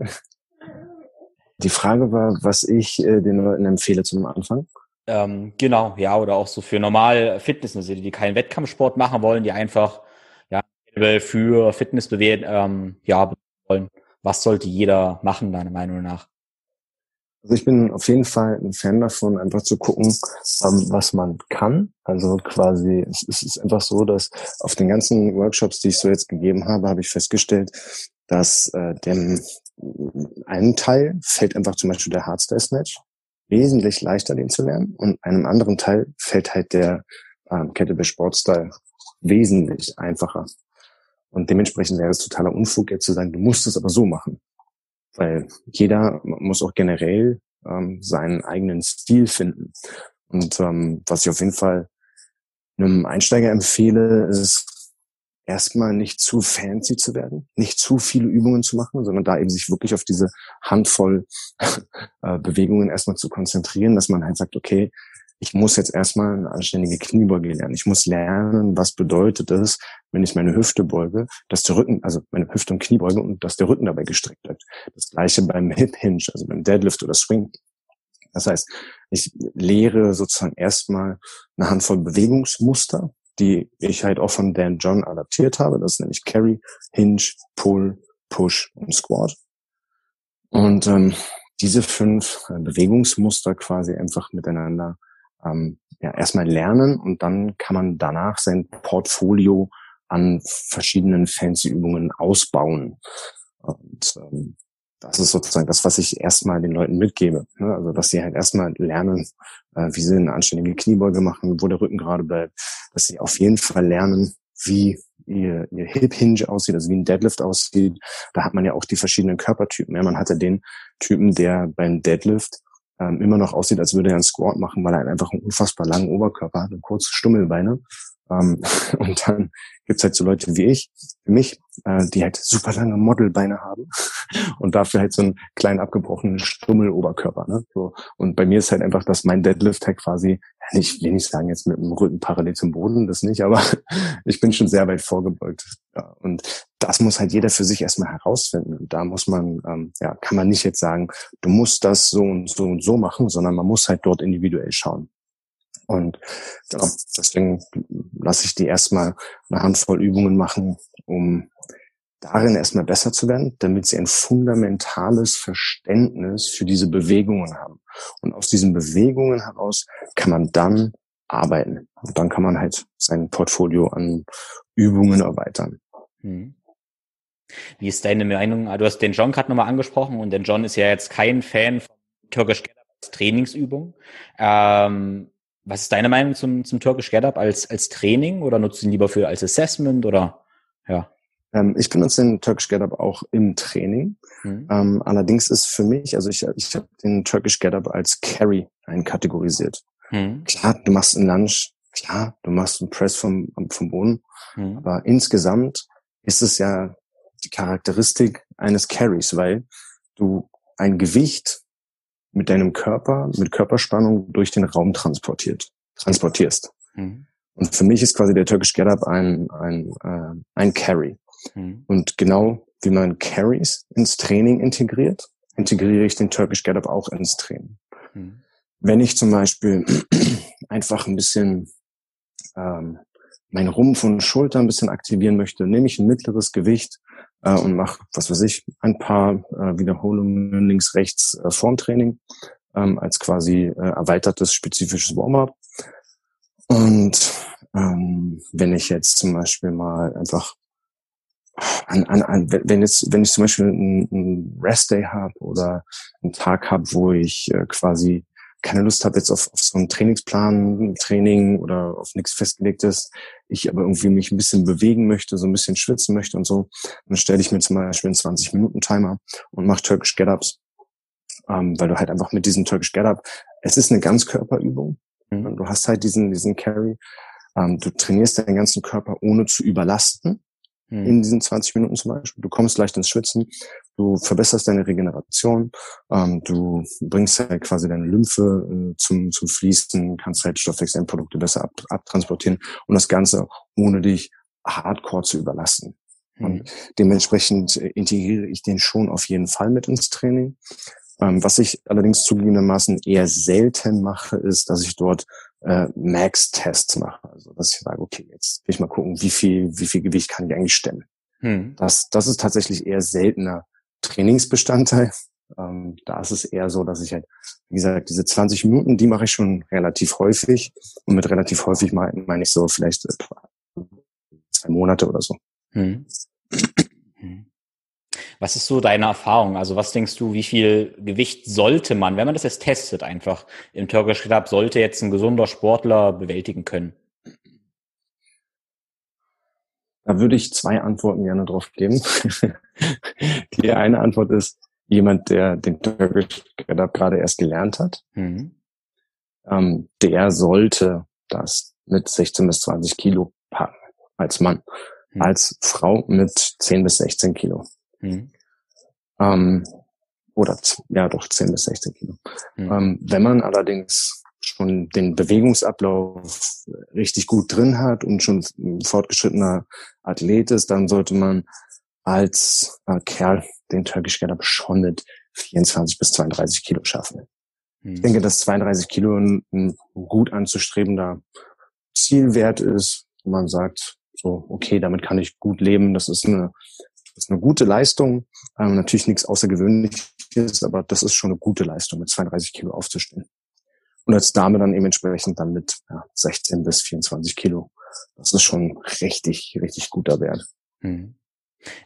Die Frage war, was ich äh, den Leuten empfehle zum Anfang. Ähm, genau, ja, oder auch so für normal Fitness, also die keinen Wettkampfsport machen wollen, die einfach ja für Fitness bewegen, ähm, ja, wollen. Was sollte jeder machen, deiner Meinung nach? Also ich bin auf jeden Fall ein Fan davon, einfach zu gucken, ähm, was man kann. Also quasi, es, es ist einfach so, dass auf den ganzen Workshops, die ich so jetzt gegeben habe, habe ich festgestellt, dass äh, dem einen Teil fällt einfach zum Beispiel der Hardstyle Snatch wesentlich leichter, den zu lernen, und einem anderen Teil fällt halt der ähm, Kettlebell Sportstyle wesentlich einfacher. Und dementsprechend wäre es totaler Unfug, jetzt zu sagen, du musst es aber so machen. Weil jeder muss auch generell ähm, seinen eigenen Stil finden. Und ähm, was ich auf jeden Fall einem Einsteiger empfehle, ist erstmal nicht zu fancy zu werden, nicht zu viele Übungen zu machen, sondern da eben sich wirklich auf diese Handvoll äh, Bewegungen erstmal zu konzentrieren, dass man halt sagt, okay, ich muss jetzt erstmal eine anständige Kniebeuge lernen. Ich muss lernen, was bedeutet es, wenn ich meine Hüfte beuge, dass der Rücken, also meine Hüfte und Kniebeuge und dass der Rücken dabei gestreckt bleibt. Das gleiche beim Hip Hinge, also beim Deadlift oder Swing. Das heißt, ich lehre sozusagen erstmal eine Handvoll Bewegungsmuster, die ich halt auch von Dan John adaptiert habe. Das ist nämlich Carry, Hinge, Pull, Push und Squat. Und ähm, diese fünf Bewegungsmuster quasi einfach miteinander ähm, ja, erstmal lernen und dann kann man danach sein Portfolio an verschiedenen fancy Übungen ausbauen. Und ähm, das ist sozusagen das, was ich erstmal den Leuten mitgebe. Ne? Also, dass sie halt erstmal lernen, äh, wie sie eine anständige Kniebeuge machen, wo der Rücken gerade bleibt, dass sie auf jeden Fall lernen, wie ihr, ihr Hip Hinge aussieht, also wie ein Deadlift aussieht. Da hat man ja auch die verschiedenen Körpertypen. Ja, man hatte den Typen, der beim Deadlift ähm, immer noch aussieht, als würde er einen Squat machen, weil er einfach einen unfassbar langen Oberkörper hat und kurze Stummelbeine. Ähm, und dann gibt's halt so Leute wie ich, wie mich, äh, die halt super lange Modelbeine haben und dafür halt so einen kleinen abgebrochenen Stummeloberkörper. Ne? So. Und bei mir ist halt einfach, dass mein Deadlift halt quasi, ich will nicht sagen jetzt mit dem Rücken parallel zum Boden, das nicht, aber ich bin schon sehr weit vorgebeugt. Ja, und das muss halt jeder für sich erstmal herausfinden. Und da muss man, ähm, ja, kann man nicht jetzt sagen, du musst das so und so und so machen, sondern man muss halt dort individuell schauen. Und genau, deswegen lasse ich die erstmal eine Handvoll Übungen machen, um darin erstmal besser zu werden, damit sie ein fundamentales Verständnis für diese Bewegungen haben. Und aus diesen Bewegungen heraus kann man dann arbeiten. Und dann kann man halt sein Portfolio an Übungen erweitern. Hm. Wie ist deine Meinung? Du hast den John gerade nochmal angesprochen und der John ist ja jetzt kein Fan von Türkisch Trainingsübung. Ähm, was ist deine Meinung zum, zum Turkish Get Up als, als Training oder nutzt du ihn lieber für als Assessment oder ja? Ähm, ich benutze den Turkish Get Up auch im Training. Mhm. Ähm, allerdings ist für mich, also ich, ich habe den Turkish Get Up als Carry einkategorisiert. Mhm. Klar, du machst einen Lunge, klar, du machst einen Press vom, vom Boden, mhm. aber insgesamt ist es ja die Charakteristik eines Carries, weil du ein Gewicht mit deinem Körper, mit Körperspannung durch den Raum transportiert, transportierst. Mhm. Und für mich ist quasi der Turkish Get Up ein, ein, äh, ein Carry. Mhm. Und genau wie man Carries ins Training integriert, integriere ich den Turkish Get Up auch ins Training. Mhm. Wenn ich zum Beispiel einfach ein bisschen ähm, mein Rumpf und Schulter ein bisschen aktivieren möchte, nehme ich ein mittleres Gewicht äh, und mache, was weiß ich, ein paar äh, Wiederholungen links, rechts äh, Formtraining ähm, als quasi äh, erweitertes spezifisches Warm-up. Und ähm, wenn ich jetzt zum Beispiel mal einfach an, an, an wenn jetzt, wenn ich zum Beispiel einen, einen Rest-Day habe oder einen Tag habe, wo ich äh, quasi keine Lust habe jetzt auf, auf so einen Trainingsplan, Training oder auf nichts festgelegtes, ich aber irgendwie mich ein bisschen bewegen möchte, so ein bisschen schwitzen möchte und so, dann stelle ich mir zum Beispiel einen 20-Minuten-Timer und mache Turkish Get-Ups, ähm, weil du halt einfach mit diesem Turkish Get-Up, es ist eine Ganzkörperübung, mhm. du hast halt diesen, diesen Carry, ähm, du trainierst deinen ganzen Körper ohne zu überlasten, mhm. in diesen 20 Minuten zum Beispiel. Du kommst leicht ins Schwitzen, du verbesserst deine Regeneration, ähm, du bringst halt quasi deine Lymphe äh, zum, zum Fließen, kannst halt Stoffwechselprodukte besser ab, abtransportieren und das Ganze ohne dich hardcore zu überlasten. Mhm. Und dementsprechend äh, integriere ich den schon auf jeden Fall mit ins Training. Ähm, was ich allerdings zugegebenermaßen eher selten mache, ist, dass ich dort äh, Max-Tests mache. Also dass ich sage, okay, jetzt will ich mal gucken, wie viel, wie viel Gewicht kann ich eigentlich stemmen. Hm. Das, das ist tatsächlich eher seltener Trainingsbestandteil. Ähm, da ist es eher so, dass ich halt, wie gesagt, diese 20 Minuten, die mache ich schon relativ häufig. Und mit relativ häufig meine mein ich so vielleicht äh, zwei Monate oder so. Hm. hm. Was ist so deine Erfahrung? Also was denkst du, wie viel Gewicht sollte man, wenn man das jetzt testet, einfach im Turkish Club, sollte jetzt ein gesunder Sportler bewältigen können? Da würde ich zwei Antworten gerne drauf geben. Die eine Antwort ist, jemand, der den Turkish Club gerade erst gelernt hat, mhm. ähm, der sollte das mit 16 bis 20 Kilo packen als Mann. Mhm. Als Frau mit 10 bis 16 Kilo. Mhm. Ähm, oder ja doch 10 bis 16 Kilo. Mhm. Ähm, wenn man allerdings schon den Bewegungsablauf richtig gut drin hat und schon ein fortgeschrittener Athlet ist, dann sollte man als äh, Kerl den Turkish Get Up schon mit 24 bis 32 Kilo schaffen. Mhm. Ich denke, dass 32 Kilo ein, ein gut anzustrebender Zielwert ist, wo man sagt, so, okay, damit kann ich gut leben. Das ist eine das ist eine gute Leistung. Ähm, natürlich nichts Außergewöhnliches, aber das ist schon eine gute Leistung, mit 32 Kilo aufzustehen. Und als Dame dann eben entsprechend dann mit ja, 16 bis 24 Kilo. Das ist schon richtig, richtig guter Wert. Hm.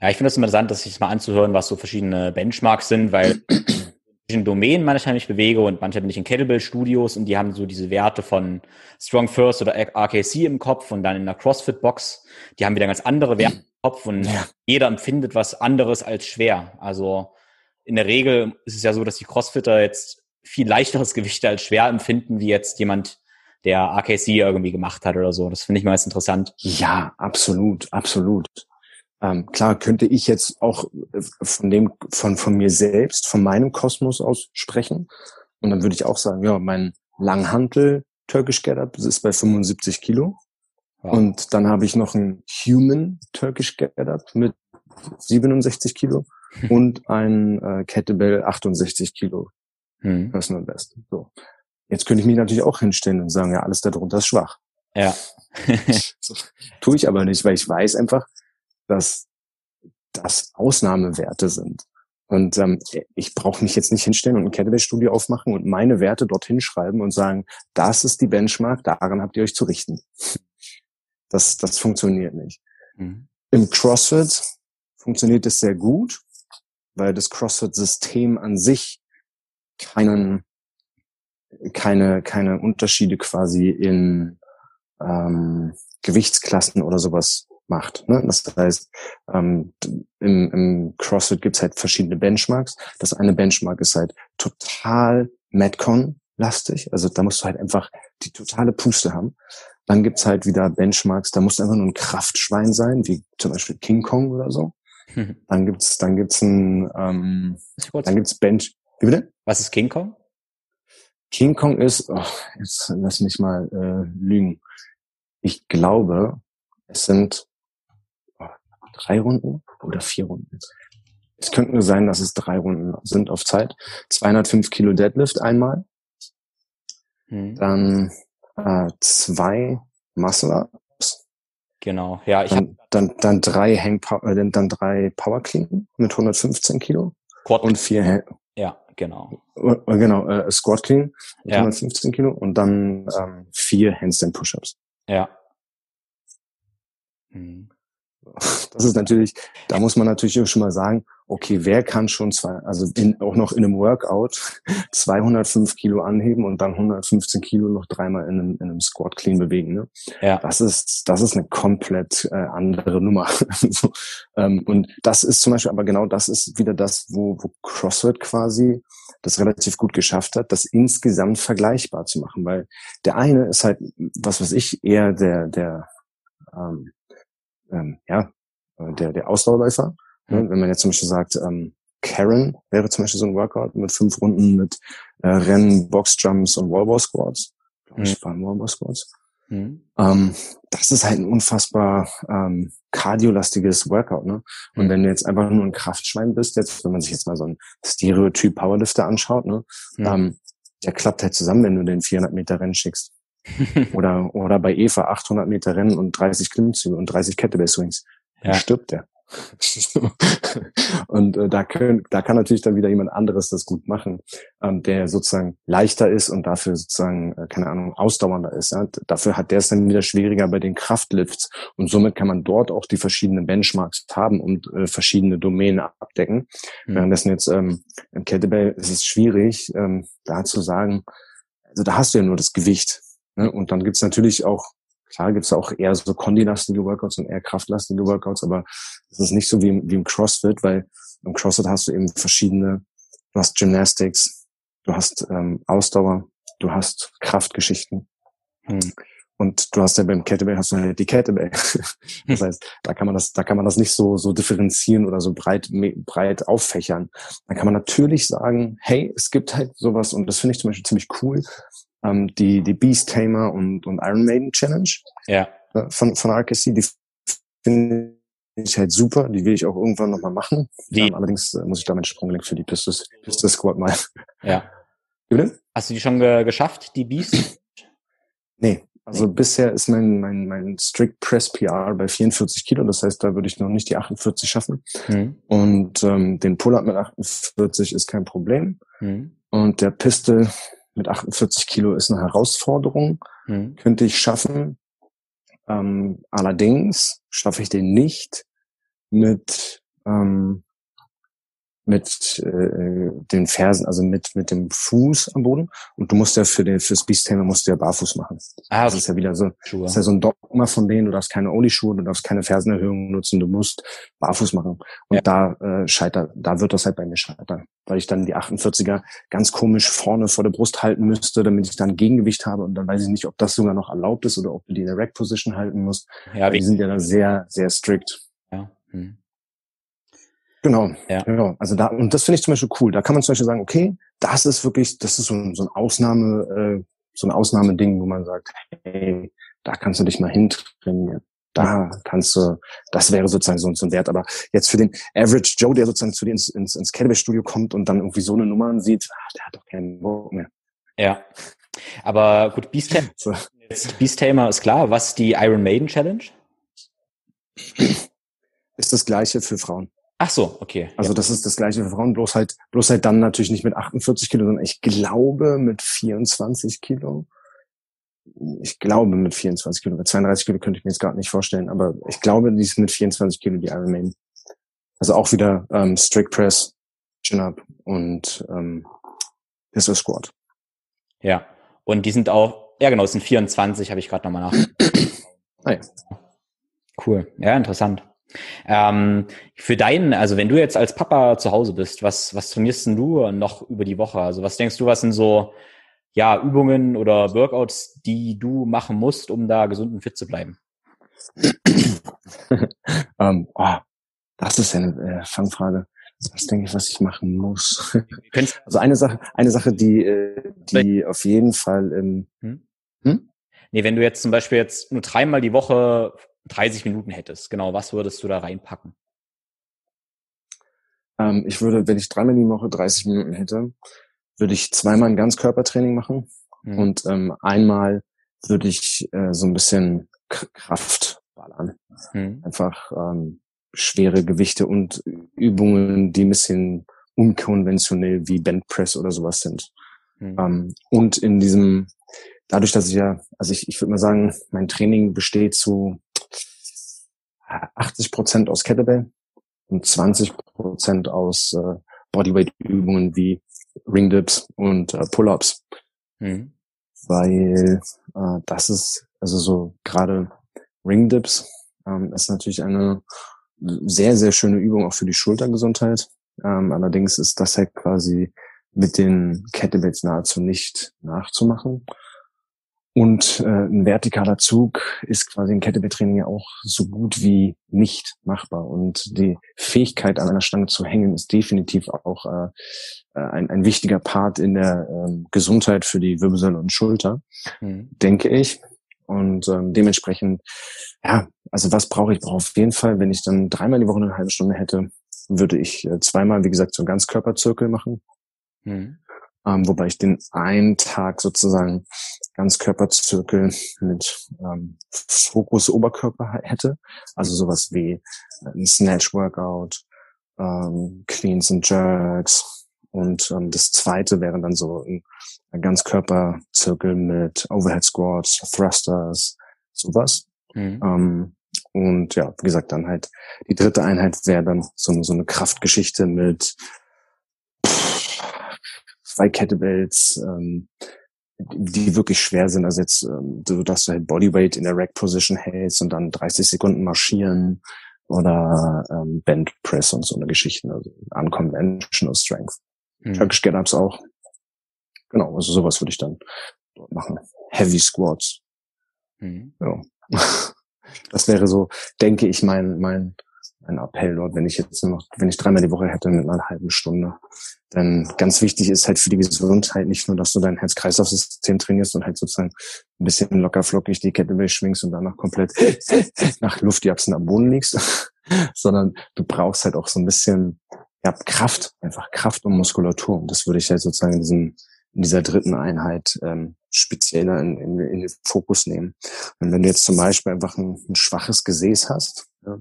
Ja, ich finde es interessant, dass sich mal anzuhören, was so verschiedene Benchmarks sind, weil in Domänen manchmal mich bewege und manchmal bin ich in Kettlebell-Studios und die haben so diese Werte von Strong First oder RKC im Kopf und dann in der CrossFit-Box, die haben wieder ganz andere Werte im Kopf und ja. jeder empfindet was anderes als schwer. Also in der Regel ist es ja so, dass die Crossfitter jetzt viel leichteres Gewicht als schwer empfinden, wie jetzt jemand, der AKC irgendwie gemacht hat oder so. Das finde ich meist interessant. Ja, absolut, absolut. Ähm, klar könnte ich jetzt auch äh, von dem, von, von mir selbst, von meinem Kosmos aus sprechen. Und dann würde ich auch sagen, ja, mein Langhantel Turkish Get-Up ist bei 75 Kilo. Wow. Und dann habe ich noch ein Human Turkish Get-Up mit 67 Kilo und ein äh, Kettlebell 68 Kilo hm. Personal Best. So. Jetzt könnte ich mich natürlich auch hinstellen und sagen, ja, alles darunter ist schwach. Ja. so, tue ich aber nicht, weil ich weiß einfach, dass das Ausnahmewerte sind. Und ähm, ich brauche mich jetzt nicht hinstellen und ein Kettlebell-Studio aufmachen und meine Werte dorthin schreiben und sagen, das ist die Benchmark, daran habt ihr euch zu richten. Das, das funktioniert nicht. Mhm. Im CrossFit funktioniert es sehr gut, weil das CrossFit-System an sich keinen, keine, keine Unterschiede quasi in ähm, Gewichtsklassen oder sowas macht. Ne? Das heißt, ähm, im, im CrossFit gibt's halt verschiedene Benchmarks. Das eine Benchmark ist halt total Metcon-lastig. Also da musst du halt einfach die totale Puste haben. Dann gibt's halt wieder Benchmarks, da musst du einfach nur ein Kraftschwein sein, wie zum Beispiel King Kong oder so. Dann gibt's, dann gibt's ein, ähm, dann gibt's Bench. Wie bitte? Was ist King Kong? King Kong ist, oh, jetzt lass mich mal äh, lügen. Ich glaube, es sind drei Runden oder vier Runden. Es könnte nur sein, dass es drei Runden sind auf Zeit. 205 Kilo Deadlift einmal. Hm. Dann äh, zwei Muscle Ups. Genau, ja. Ich dann, dann, dann drei Hang äh, dann drei Power Clean mit 115 Kilo. Quad und vier ja, genau. Äh, äh, genau, äh, Squat Clean, ja. 115 Kilo und dann ähm, vier Handstand Push-Ups. Ja. Mhm. Das ist natürlich, da muss man natürlich auch schon mal sagen, okay, wer kann schon zwei, also in, auch noch in einem Workout 205 Kilo anheben und dann 115 Kilo noch dreimal in einem, in einem Squat Clean bewegen. Ne? Ja. Das ist, das ist eine komplett äh, andere Nummer. so, ähm, und das ist zum Beispiel, aber genau das ist wieder das, wo, wo CrossFit quasi das relativ gut geschafft hat, das insgesamt vergleichbar zu machen, weil der eine ist halt, was weiß ich, eher der, der ähm, ähm, ja, äh, der, der Ausdauerläufer. Mhm. Wenn man jetzt zum Beispiel sagt, ähm, Karen wäre zum Beispiel so ein Workout mit fünf Runden mit äh, Rennen, Boxjumps und Wallball Squats. Glaube ich, mhm. waren Wallball Squats. Mhm. Ähm, das ist halt ein unfassbar ähm, kardiolastiges Workout, ne? Und mhm. wenn du jetzt einfach nur ein Kraftschwein bist, jetzt, wenn man sich jetzt mal so ein Stereotyp Powerlifter anschaut, ne, mhm. ähm, der klappt halt zusammen, wenn du den 400 Meter Rennen schickst. oder, oder bei Eva 800 Meter Rennen und 30 Klimmzüge und 30 Kettlebell Swings. Ja. Dann stirbt der. und äh, da, können, da kann natürlich dann wieder jemand anderes das gut machen, ähm, der sozusagen leichter ist und dafür sozusagen, äh, keine Ahnung, ausdauernder ist. Ja? Dafür hat der es dann wieder schwieriger bei den Kraftlifts. Und somit kann man dort auch die verschiedenen Benchmarks haben und äh, verschiedene Domänen abdecken. Mhm. Währenddessen jetzt ähm, im Kettlebell ist es schwierig, ähm, da zu sagen, also da hast du ja nur das Gewicht. Ne? Und dann gibt's natürlich auch Klar gibt's auch eher so kondilastige Workouts und eher kraftlastige Workouts, aber es ist nicht so wie im, wie im CrossFit, weil im CrossFit hast du eben verschiedene, du hast Gymnastics, du hast ähm, Ausdauer, du hast Kraftgeschichten. Hm. Und du hast ja beim Kettlebell hast du halt die Kettlebell. das heißt, da kann man das, da kann man das nicht so, so differenzieren oder so breit, breit auffächern. Da kann man natürlich sagen, hey, es gibt halt sowas und das finde ich zum Beispiel ziemlich cool ähm, die, die Beast Tamer und, und Iron Maiden Challenge ja. äh, von, von RKC, die finde ich halt super. Die will ich auch irgendwann nochmal machen. Ähm, allerdings äh, muss ich da meinen Sprunggelenk für die Piste, Piste Squad mal. Ja. Bitte? Hast du die schon ge geschafft, die Beast? Nee. Also nee. bisher ist mein, mein, mein Strict Press PR bei 44 Kilo. Das heißt, da würde ich noch nicht die 48 schaffen. Mhm. Und ähm, den Pull-Up mit 48 ist kein Problem. Mhm. Und der Pistol mit 48 Kilo ist eine Herausforderung. Mhm. Könnte ich schaffen. Ähm, allerdings schaffe ich den nicht mit ähm, mit äh, den Fersen, also mit mit dem Fuß am Boden. Und du musst ja für den fürs Beast Tamer musst du ja barfuß machen. Ah, das ist ja wieder so, Schuhe. das ist ja so ein Dogma von denen. Du darfst keine Oli-Schuhe, du darfst keine Fersenerhöhung nutzen, du musst barfuß machen. Und ja. da äh, scheitert, da wird das halt bei mir scheitern, weil ich dann die 48er ganz komisch vorne vor der Brust halten müsste, damit ich dann Gegengewicht habe. Und dann weiß ich nicht, ob das sogar noch erlaubt ist oder ob du die in der Rack Position halten musst. Ja, die sind ja da sehr sehr strikt. Ja. Hm. Genau, ja. genau. Also da, und das finde ich zum Beispiel cool. Da kann man zum Beispiel sagen, okay, das ist wirklich, das ist so, ein, so ein Ausnahme, äh, so ein Ausnahmeding, wo man sagt, hey, da kannst du dich mal hintrainieren. Da kannst du, das wäre sozusagen so, so ein Wert. Aber jetzt für den Average Joe, der sozusagen zu dir ins, ins, ins Kettlebell-Studio kommt und dann irgendwie so eine Nummer sieht, ach, der hat doch keinen Bock mehr. Ja. Aber gut, Beast Tamer, so. Beast Tamer ist klar. Was die Iron Maiden Challenge? Ist das gleiche für Frauen. Ach so, okay. Also ja. das ist das gleiche für Frauen, bloß halt, bloß halt dann natürlich nicht mit 48 Kilo, sondern ich glaube mit 24 Kilo. Ich glaube mit 24 Kilo. Mit 32 Kilo könnte ich mir jetzt gar nicht vorstellen, aber ich glaube, die ist mit 24 Kilo die Iron Maiden. Also auch wieder ähm, Strict Press, Chin Up und ähm, Pistol Squat. Ja, und die sind auch, ja genau, es sind 24, habe ich gerade nochmal nach. ah, ja. Cool, ja, interessant. Ähm, für deinen, also wenn du jetzt als Papa zu Hause bist, was, was trainierst denn du noch über die Woche? Also was denkst du, was sind so ja, Übungen oder Workouts, die du machen musst, um da gesund und fit zu bleiben? ähm, oh, das ist eine äh, Fangfrage. Was denke ich, was ich machen muss? also eine Sache, eine Sache, die, äh, die auf jeden Fall im hm? Hm? Nee, wenn du jetzt zum Beispiel jetzt nur dreimal die Woche 30 Minuten hättest, genau, was würdest du da reinpacken? Ähm, ich würde, wenn ich dreimal die Woche 30 Minuten hätte, würde ich zweimal ein Ganzkörpertraining machen mhm. und ähm, einmal würde ich äh, so ein bisschen Kraft ballern. Mhm. Einfach ähm, schwere Gewichte und Übungen, die ein bisschen unkonventionell wie Bandpress oder sowas sind. Mhm. Ähm, und in diesem, dadurch, dass ich ja, also ich, ich würde mal sagen, mein Training besteht zu 80 Prozent aus Kettlebell und 20 Prozent aus äh, Bodyweight-Übungen wie Ringdips und äh, Pull-ups. Mhm. Weil äh, das ist, also so gerade Ringdips ähm, ist natürlich eine sehr, sehr schöne Übung auch für die Schultergesundheit. Ähm, allerdings ist das halt quasi mit den Kettlebells nahezu nicht nachzumachen. Und äh, ein vertikaler Zug ist quasi im Kettlebell-Training ja auch so gut wie nicht machbar. Und die Fähigkeit, an einer Stange zu hängen, ist definitiv auch äh, äh ein, ein wichtiger Part in der ähm, Gesundheit für die Wirbelsäule und Schulter, mhm. denke ich. Und ähm, dementsprechend, ja, also was brauche ich? Brauche auf jeden Fall, wenn ich dann dreimal die Woche eine halbe Stunde hätte, würde ich äh, zweimal, wie gesagt, so einen Ganzkörperzirkel machen. Mhm ähm, wobei ich den einen Tag sozusagen ganz Körperzirkel mit ähm, Fokus Oberkörper hätte, also sowas wie äh, ein Snatch Workout, ähm, Cleans and Jerks und ähm, das zweite wäre dann so ein, ein Ganzkörperzirkel mit Overhead Squats, Thrusters, sowas. Mhm. Ähm, und ja, wie gesagt, dann halt die dritte Einheit wäre dann so, so eine Kraftgeschichte mit zwei Kettlebells, ähm, die wirklich schwer sind. Also jetzt, ähm, so dass du halt Bodyweight in der Rack Position hältst und dann 30 Sekunden marschieren oder ähm, Band Press und so eine Geschichte, also unconventional Strength. Mhm. Turkish Get-Ups auch. Genau, also sowas würde ich dann dort machen. Heavy Squats. Mhm. Ja. Das wäre so, denke ich, mein, mein ein Appell dort, wenn ich jetzt noch, wenn ich dreimal die Woche hätte mit einer halben Stunde. Denn ganz wichtig ist halt für die Gesundheit nicht nur, dass du dein Herz-Kreislauf-System trainierst und halt sozusagen ein bisschen locker flockig die Kettlebell schwingst und danach komplett nach Luftjapsen am Boden liegst, sondern du brauchst halt auch so ein bisschen ja, Kraft, einfach Kraft und Muskulatur. Und das würde ich halt sozusagen in, diesem, in dieser dritten Einheit ähm, spezieller in, in, in den Fokus nehmen. Und wenn du jetzt zum Beispiel einfach ein, ein schwaches Gesäß hast, ja,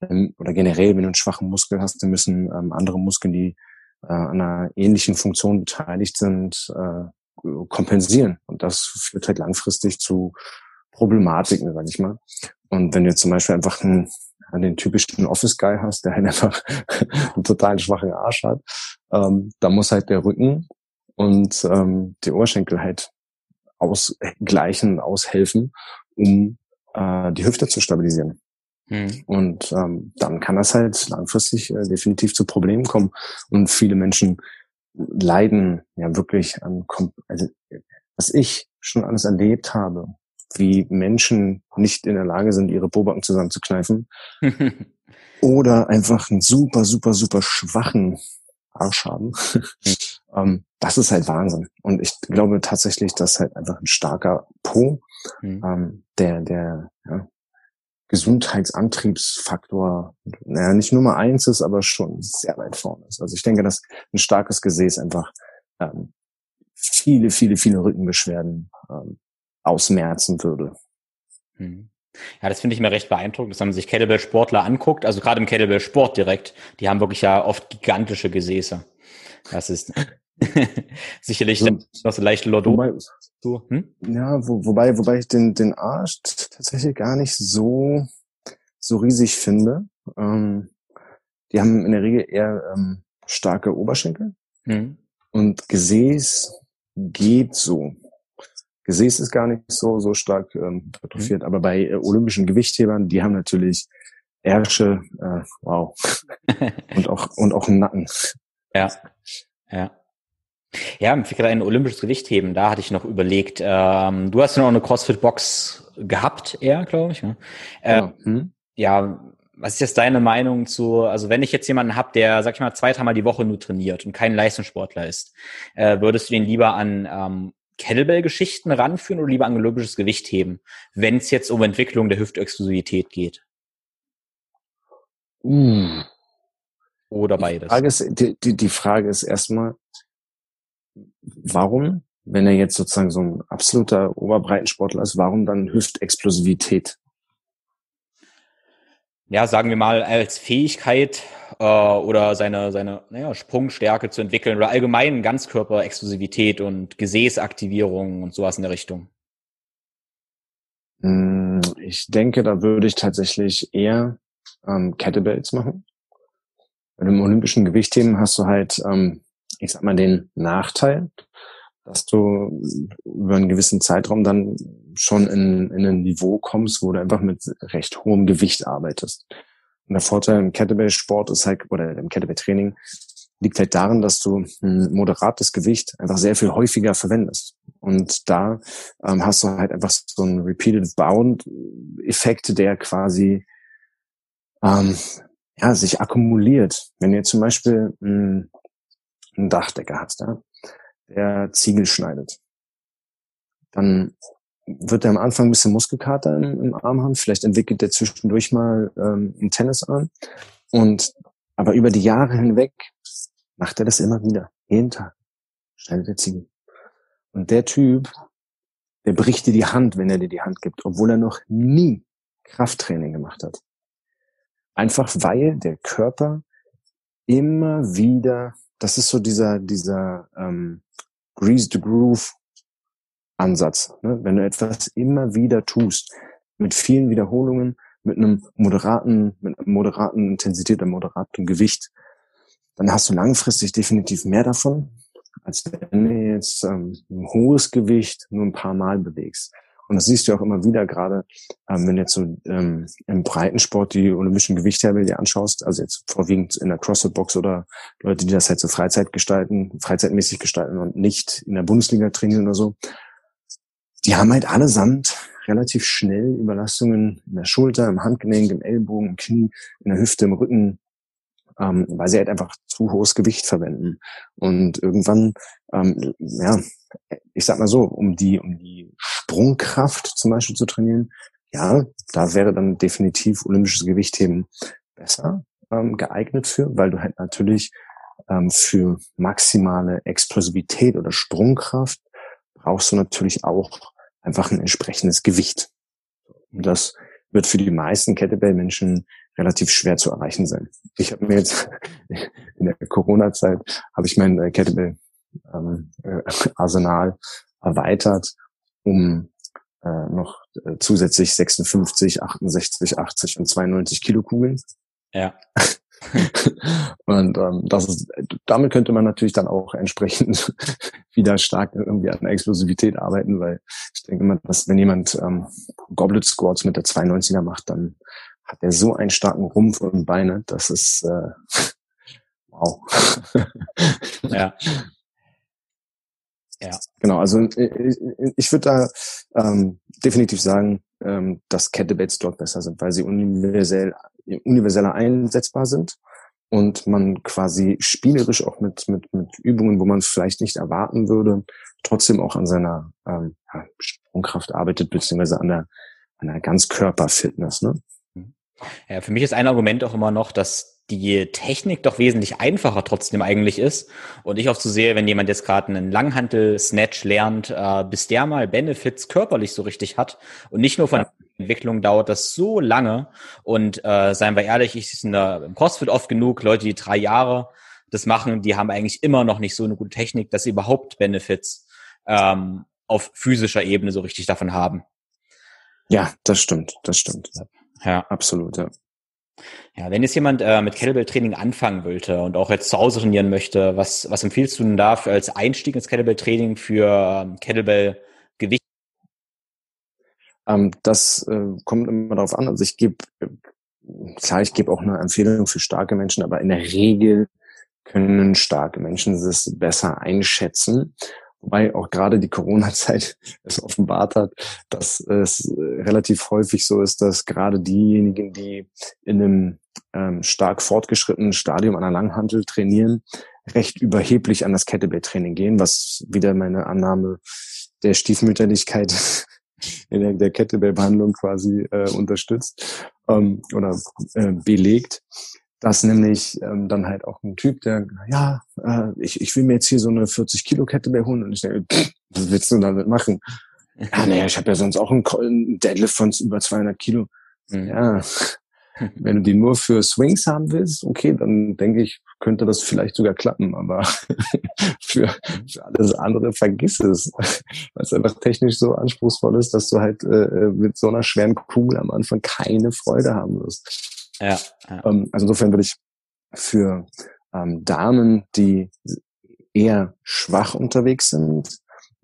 oder generell, wenn du einen schwachen Muskel hast, dann müssen ähm, andere Muskeln, die äh, an einer ähnlichen Funktion beteiligt sind, äh, kompensieren. Und das führt halt langfristig zu Problematiken, sag ich mal. Und wenn du jetzt zum Beispiel einfach einen, den typischen Office-Guy hast, der halt einfach einen total schwachen Arsch hat, ähm, da muss halt der Rücken und ähm, die Oberschenkel halt ausgleichen, aushelfen, um äh, die Hüfte zu stabilisieren. Mhm. Und ähm, dann kann das halt langfristig äh, definitiv zu Problemen kommen. Und viele Menschen leiden ja wirklich an, also was ich schon alles erlebt habe, wie Menschen nicht in der Lage sind, ihre Pobacken zusammenzukneifen oder einfach einen super, super, super schwachen Arsch haben. Mhm. ähm, das ist halt Wahnsinn. Und ich glaube tatsächlich, dass halt einfach ein starker Po, mhm. ähm, der, der, ja, Gesundheitsantriebsfaktor, naja, nicht Nummer eins ist, aber schon sehr weit vorne ist. Also ich denke, dass ein starkes Gesäß einfach ähm, viele, viele, viele Rückenbeschwerden ähm, ausmerzen würde. Hm. Ja, das finde ich mir recht beeindruckend, dass man sich Kettlebell-Sportler anguckt, also gerade im Kettlebell-Sport direkt, die haben wirklich ja oft gigantische Gesäße. Das ist sicherlich so, noch so leicht Lotto. So, hm? Ja, wo, wobei, wobei ich den, den Arsch tatsächlich gar nicht so, so riesig finde. Ähm, die haben in der Regel eher ähm, starke Oberschenkel hm. und Gesäß geht so. Gesäß ist gar nicht so, so stark ähm, atrophiert, hm. aber bei äh, olympischen Gewichthebern, die haben natürlich Ärsche, äh, wow, und auch, und auch einen Nacken. Ja, ja. Ja, gerade ein olympisches Gewichtheben, da hatte ich noch überlegt. Ähm, du hast ja noch eine CrossFit-Box gehabt, eher, glaube ich. Ne? Äh, ja. Hm? ja, was ist jetzt deine Meinung zu, also wenn ich jetzt jemanden habe, der, sag ich mal, zwei, dreimal die Woche nur trainiert und kein Leistungssportler ist, äh, würdest du den lieber an ähm, Kettlebell-Geschichten ranführen oder lieber an olympisches Gewichtheben, wenn es jetzt um Entwicklung der Hüftexklusivität geht? Uh. Oder beides? Die Frage ist, die, die Frage ist erstmal, warum, wenn er jetzt sozusagen so ein absoluter Oberbreitensportler ist, warum dann Hüftexplosivität? Ja, sagen wir mal als Fähigkeit äh, oder seine seine naja, Sprungstärke zu entwickeln oder allgemein Ganzkörperexklusivität und Gesäßaktivierung und sowas in der Richtung. Hm, ich denke, da würde ich tatsächlich eher ähm, Kettlebells machen. Bei dem olympischen Gewichtheben hast du halt, ähm, ich sag mal, den Nachteil, dass du über einen gewissen Zeitraum dann schon in, in ein Niveau kommst, wo du einfach mit recht hohem Gewicht arbeitest. Und der Vorteil im Kettlebell-Sport ist halt, oder im Kettlebell-Training, liegt halt darin, dass du ein moderates Gewicht einfach sehr viel häufiger verwendest. Und da ähm, hast du halt einfach so einen Repeated Bound-Effekt, der quasi ähm, ja, sich akkumuliert. Wenn du jetzt zum Beispiel einen, einen Dachdecker hast, ja, der Ziegel schneidet, dann wird er am Anfang ein bisschen Muskelkater im, im Arm haben. Vielleicht entwickelt er zwischendurch mal ähm, einen Tennisarm. Und aber über die Jahre hinweg macht er das immer wieder. Jeden Tag schneidet er Ziegel. Und der Typ, der bricht dir die Hand, wenn er dir die Hand gibt, obwohl er noch nie Krafttraining gemacht hat. Einfach weil der Körper immer wieder, das ist so dieser, dieser ähm, Grease the Groove Ansatz. Ne? Wenn du etwas immer wieder tust, mit vielen Wiederholungen, mit einem moderaten, mit einer moderaten Intensität, einem moderaten Gewicht, dann hast du langfristig definitiv mehr davon, als wenn du jetzt ähm, ein hohes Gewicht nur ein paar Mal bewegst. Und das siehst du auch immer wieder, gerade ähm, wenn du jetzt so ähm, im Breitensport die olympischen Gewichthebel dir anschaust, also jetzt vorwiegend in der CrossFit-Box oder Leute, die das halt so Freizeit gestalten, freizeitmäßig gestalten und nicht in der Bundesliga trainieren oder so, die haben halt allesamt relativ schnell Überlastungen in der Schulter, im Handgelenk, im Ellbogen, im Knie, in der Hüfte, im Rücken, ähm, weil sie halt einfach zu hohes Gewicht verwenden. Und irgendwann, ähm, ja, ich sag mal so, um die, um die Sprungkraft zum Beispiel zu trainieren, ja, da wäre dann definitiv olympisches Gewichtheben besser ähm, geeignet für, weil du halt natürlich ähm, für maximale Explosivität oder Sprungkraft brauchst du natürlich auch einfach ein entsprechendes Gewicht. Und das wird für die meisten Kettlebell-Menschen relativ schwer zu erreichen sein. Ich habe mir jetzt in der Corona-Zeit habe ich mein äh, Kettlebell-Arsenal ähm, äh, erweitert, um äh, noch äh, zusätzlich 56, 68, 80 und 92 Kilo Kugeln. Ja. und ähm, das ist, damit könnte man natürlich dann auch entsprechend wieder stark irgendwie an der Explosivität arbeiten, weil ich denke immer, dass wenn jemand ähm, Goblet Squats mit der 92er macht, dann hat er so einen starken Rumpf und Beine, das ist äh, wow. ja. Ja. Genau, also ich, ich würde da ähm, definitiv sagen, ähm, dass Kettlebells dort besser sind, weil sie universell universeller einsetzbar sind und man quasi spielerisch auch mit, mit, mit Übungen, wo man es vielleicht nicht erwarten würde, trotzdem auch an seiner ähm, ja, Sprungkraft arbeitet, beziehungsweise an der, an der Ganzkörperfitness. Ne? Ja, für mich ist ein Argument auch immer noch, dass die Technik doch wesentlich einfacher trotzdem eigentlich ist. Und ich oft so sehe, wenn jemand jetzt gerade einen Langhantel-Snatch lernt, äh, bis der mal Benefits körperlich so richtig hat und nicht nur von ja. Entwicklung dauert das so lange. Und äh, seien wir ehrlich, ich sehe im CrossFit oft genug, Leute, die drei Jahre das machen, die haben eigentlich immer noch nicht so eine gute Technik, dass sie überhaupt Benefits ähm, auf physischer Ebene so richtig davon haben. Ja, das stimmt, das stimmt. Ja. Absolut, ja. Ja, wenn jetzt jemand äh, mit Kettlebell-Training anfangen wollte und auch jetzt zu Hause trainieren möchte, was, was empfiehlst du denn da für als Einstieg ins Kettlebell-Training für ähm, Kettlebell-Gewicht? Ähm, das äh, kommt immer darauf an. Also ich gebe, äh, klar, ich gebe auch eine Empfehlung für starke Menschen, aber in der Regel können starke Menschen es besser einschätzen. Wobei auch gerade die Corona-Zeit es offenbart hat, dass es relativ häufig so ist, dass gerade diejenigen, die in einem ähm, stark fortgeschrittenen Stadium an der Langhantel trainieren, recht überheblich an das Kettlebell-Training gehen, was wieder meine Annahme der Stiefmütterlichkeit in der, der Kettlebell-Behandlung quasi äh, unterstützt ähm, oder äh, belegt dass nämlich ähm, dann halt auch ein Typ, der, ja, äh, ich, ich will mir jetzt hier so eine 40 Kilo Kettlebell holen und ich denke, pff, was willst du damit machen? Ja, naja, ich habe ja sonst auch einen Deadlift von über 200 Kilo. Mhm. Ja, wenn du die nur für Swings haben willst, okay, dann denke ich, könnte das vielleicht sogar klappen, aber für, für alles andere vergiss es. Weil es einfach technisch so anspruchsvoll ist, dass du halt äh, äh, mit so einer schweren Kugel am Anfang keine Freude haben wirst. Ja, ja. Ähm, also insofern würde ich für ähm, Damen, die eher schwach unterwegs sind,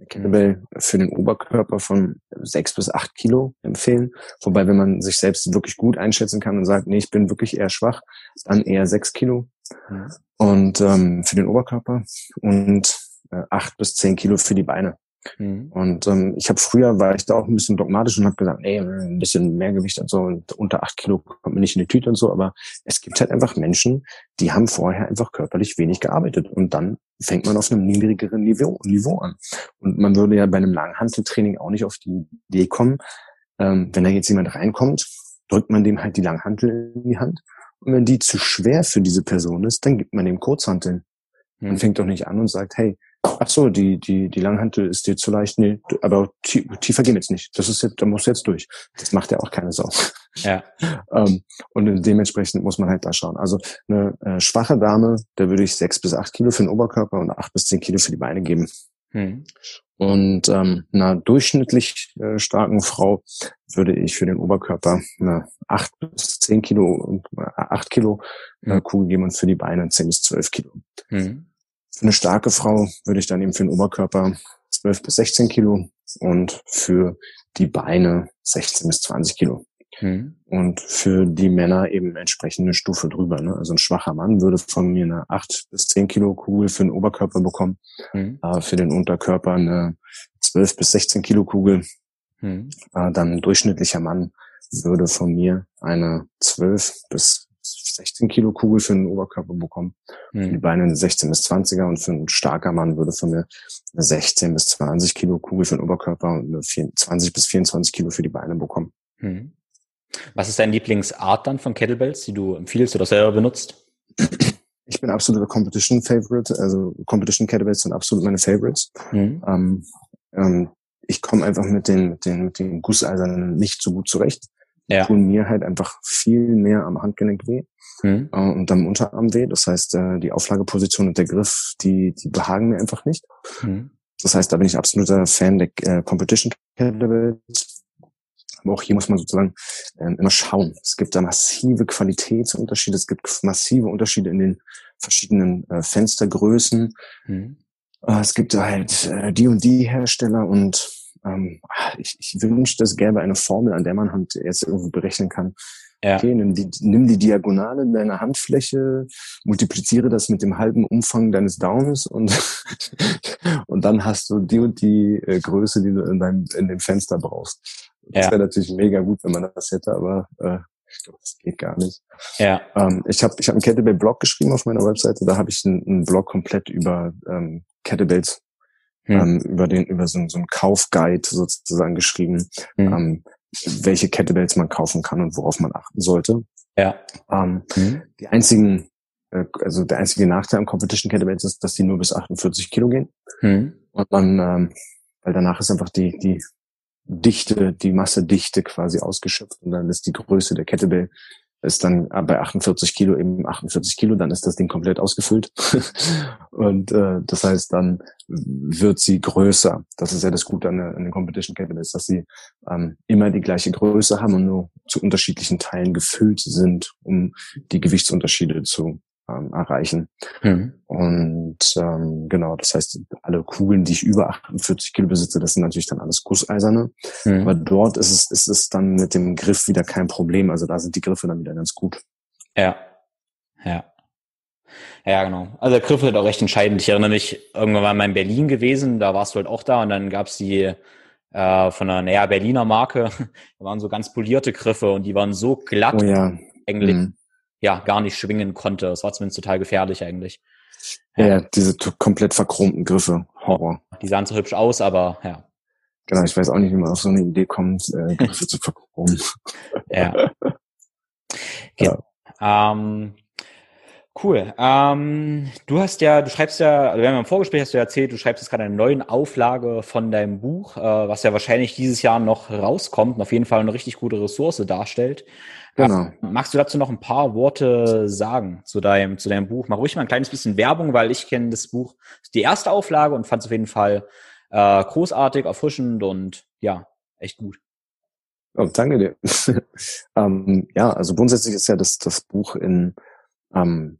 Kettlebell für den Oberkörper von sechs bis acht Kilo empfehlen. Wobei, wenn man sich selbst wirklich gut einschätzen kann und sagt, nee, ich bin wirklich eher schwach, dann eher sechs Kilo. Mhm. Und ähm, für den Oberkörper und äh, acht bis zehn Kilo für die Beine. Mhm. Und ähm, ich habe früher war ich da auch ein bisschen dogmatisch und habe gesagt, ey, ein bisschen mehr Gewicht und so und unter acht Kilo kommt mir nicht in die Tüte und so. Aber es gibt halt einfach Menschen, die haben vorher einfach körperlich wenig gearbeitet und dann fängt man auf einem niedrigeren Niveau, Niveau an. Und man würde ja bei einem Langhanteltraining auch nicht auf die Idee kommen, ähm, wenn da jetzt jemand reinkommt, drückt man dem halt die Langhantel in die Hand. Und wenn die zu schwer für diese Person ist, dann gibt man dem Kurzhanteln. Man hm. fängt doch nicht an und sagt, hey, ach so, die, die, die Langhantel ist dir zu leicht, nee, aber tiefer gehen jetzt nicht. Das ist jetzt, da musst du jetzt durch. Das macht ja auch keine Sau. Ja. ähm, und dementsprechend muss man halt da schauen. Also eine äh, schwache Dame, da würde ich sechs bis acht Kilo für den Oberkörper und acht bis zehn Kilo für die Beine geben. Hm. Und ähm, einer durchschnittlich äh, starken Frau würde ich für den Oberkörper eine acht bis zehn Kilo, äh, acht Kilo äh. Kugel geben und für die Beine zehn bis zwölf Kilo. Hm. Für eine starke Frau würde ich dann eben für den Oberkörper 12 bis 16 Kilo und für die Beine 16 bis 20 Kilo. Mhm. Und für die Männer eben entsprechend eine Stufe drüber. Ne? Also ein schwacher Mann würde von mir eine 8 bis 10 Kilo Kugel für den Oberkörper bekommen, mhm. äh, für den Unterkörper eine 12 bis 16 Kilo Kugel. Mhm. Äh, dann ein durchschnittlicher Mann würde von mir eine 12 bis 16 Kilo Kugel für den Oberkörper bekommen. Mhm. Die Beine eine 16 bis 20er und für einen starker Mann würde von mir eine 16 bis 20 Kilo Kugel für den Oberkörper und eine 20 bis 24 Kilo für die Beine bekommen. Mhm. Was ist deine Lieblingsart dann von Kettlebells, die du empfiehlst oder selber benutzt? Ich bin absoluter Competition Favorite, also Competition Kettlebells sind absolut meine Favorites. Mhm. Ähm, ähm, ich komme einfach mit den, mit den, mit den Gusseisernen nicht so gut zurecht ja. tun mir halt einfach viel mehr am Handgelenk weh mhm. äh, und am Unterarm weh. Das heißt, äh, die Auflageposition und der Griff, die, die behagen mir einfach nicht. Mhm. Das heißt, da bin ich absoluter Fan der äh, Competition Kettlebells. Aber auch hier muss man sozusagen äh, immer schauen. Es gibt da massive Qualitätsunterschiede. Es gibt massive Unterschiede in den verschiedenen äh, Fenstergrößen. Mhm. Äh, es gibt halt äh, die und die Hersteller und ähm, ich, ich wünschte, es gäbe eine Formel, an der man halt jetzt irgendwo berechnen kann. Ja. Okay, nimm die, nimm die Diagonale deiner Handfläche, multipliziere das mit dem halben Umfang deines Daumens und, und dann hast du die und die äh, Größe, die du in deinem, in dem Fenster brauchst. Das ja. wäre natürlich mega gut, wenn man das hätte, aber äh, ich glaube, das geht gar nicht. Ja. Ähm, ich habe ich hab einen Kettlebell-Blog geschrieben auf meiner Webseite. Da habe ich einen, einen Blog komplett über ähm, Kettlebells hm. ähm, über den über so, so einen Kaufguide sozusagen geschrieben, hm. ähm, welche Kettlebells man kaufen kann und worauf man achten sollte. Ja. Ähm, hm. Die einzigen, äh, also der einzige Nachteil am Competition Kettlebells ist, dass die nur bis 48 Kilo gehen. Hm. Und man, ähm, weil danach ist einfach die die Dichte, die Massedichte quasi ausgeschöpft und dann ist die Größe der Kettlebell ist dann bei 48 Kilo eben 48 Kilo, dann ist das Ding komplett ausgefüllt. und äh, das heißt, dann wird sie größer. Das ist ja das Gute an, der, an den Competition Kettlebells, dass sie ähm, immer die gleiche Größe haben und nur zu unterschiedlichen Teilen gefüllt sind, um die Gewichtsunterschiede zu ähm, erreichen. Mhm. Und ähm, genau, das heißt, alle Kugeln, die ich über 48 Kilo besitze, das sind natürlich dann alles Gusseiserne. Mhm. Aber dort ist es, ist es dann mit dem Griff wieder kein Problem. Also da sind die Griffe dann wieder ganz gut. Ja. Ja. Ja, genau. Also der Griff ist halt auch recht entscheidend. Ich erinnere mich, irgendwann war mal in Berlin gewesen, da warst du halt auch da und dann gab's die äh, von einer naja, Berliner Marke, da waren so ganz polierte Griffe und die waren so glatt oh ja. eigentlich. Mhm ja gar nicht schwingen konnte. Das war zumindest total gefährlich eigentlich. Ja, ja diese komplett verchromten Griffe. Horror. Die sahen so hübsch aus, aber ja. Genau, ich weiß auch nicht, wie man auf so eine Idee kommt, äh, Griffe zu verchromen. Ja. Okay. ja. Ähm, Cool. Ähm, du hast ja, du schreibst ja, also wir haben im Vorgespräch hast du erzählt, du schreibst jetzt gerade eine neue Auflage von deinem Buch, äh, was ja wahrscheinlich dieses Jahr noch rauskommt und auf jeden Fall eine richtig gute Ressource darstellt. Genau. Ähm, magst du dazu noch ein paar Worte sagen zu deinem, zu deinem Buch? Mach ruhig mal ein kleines bisschen Werbung, weil ich kenne das Buch, die erste Auflage und fand es auf jeden Fall äh, großartig, erfrischend und ja, echt gut. Oh, danke dir. ähm, ja, also grundsätzlich ist ja das, das Buch in ähm,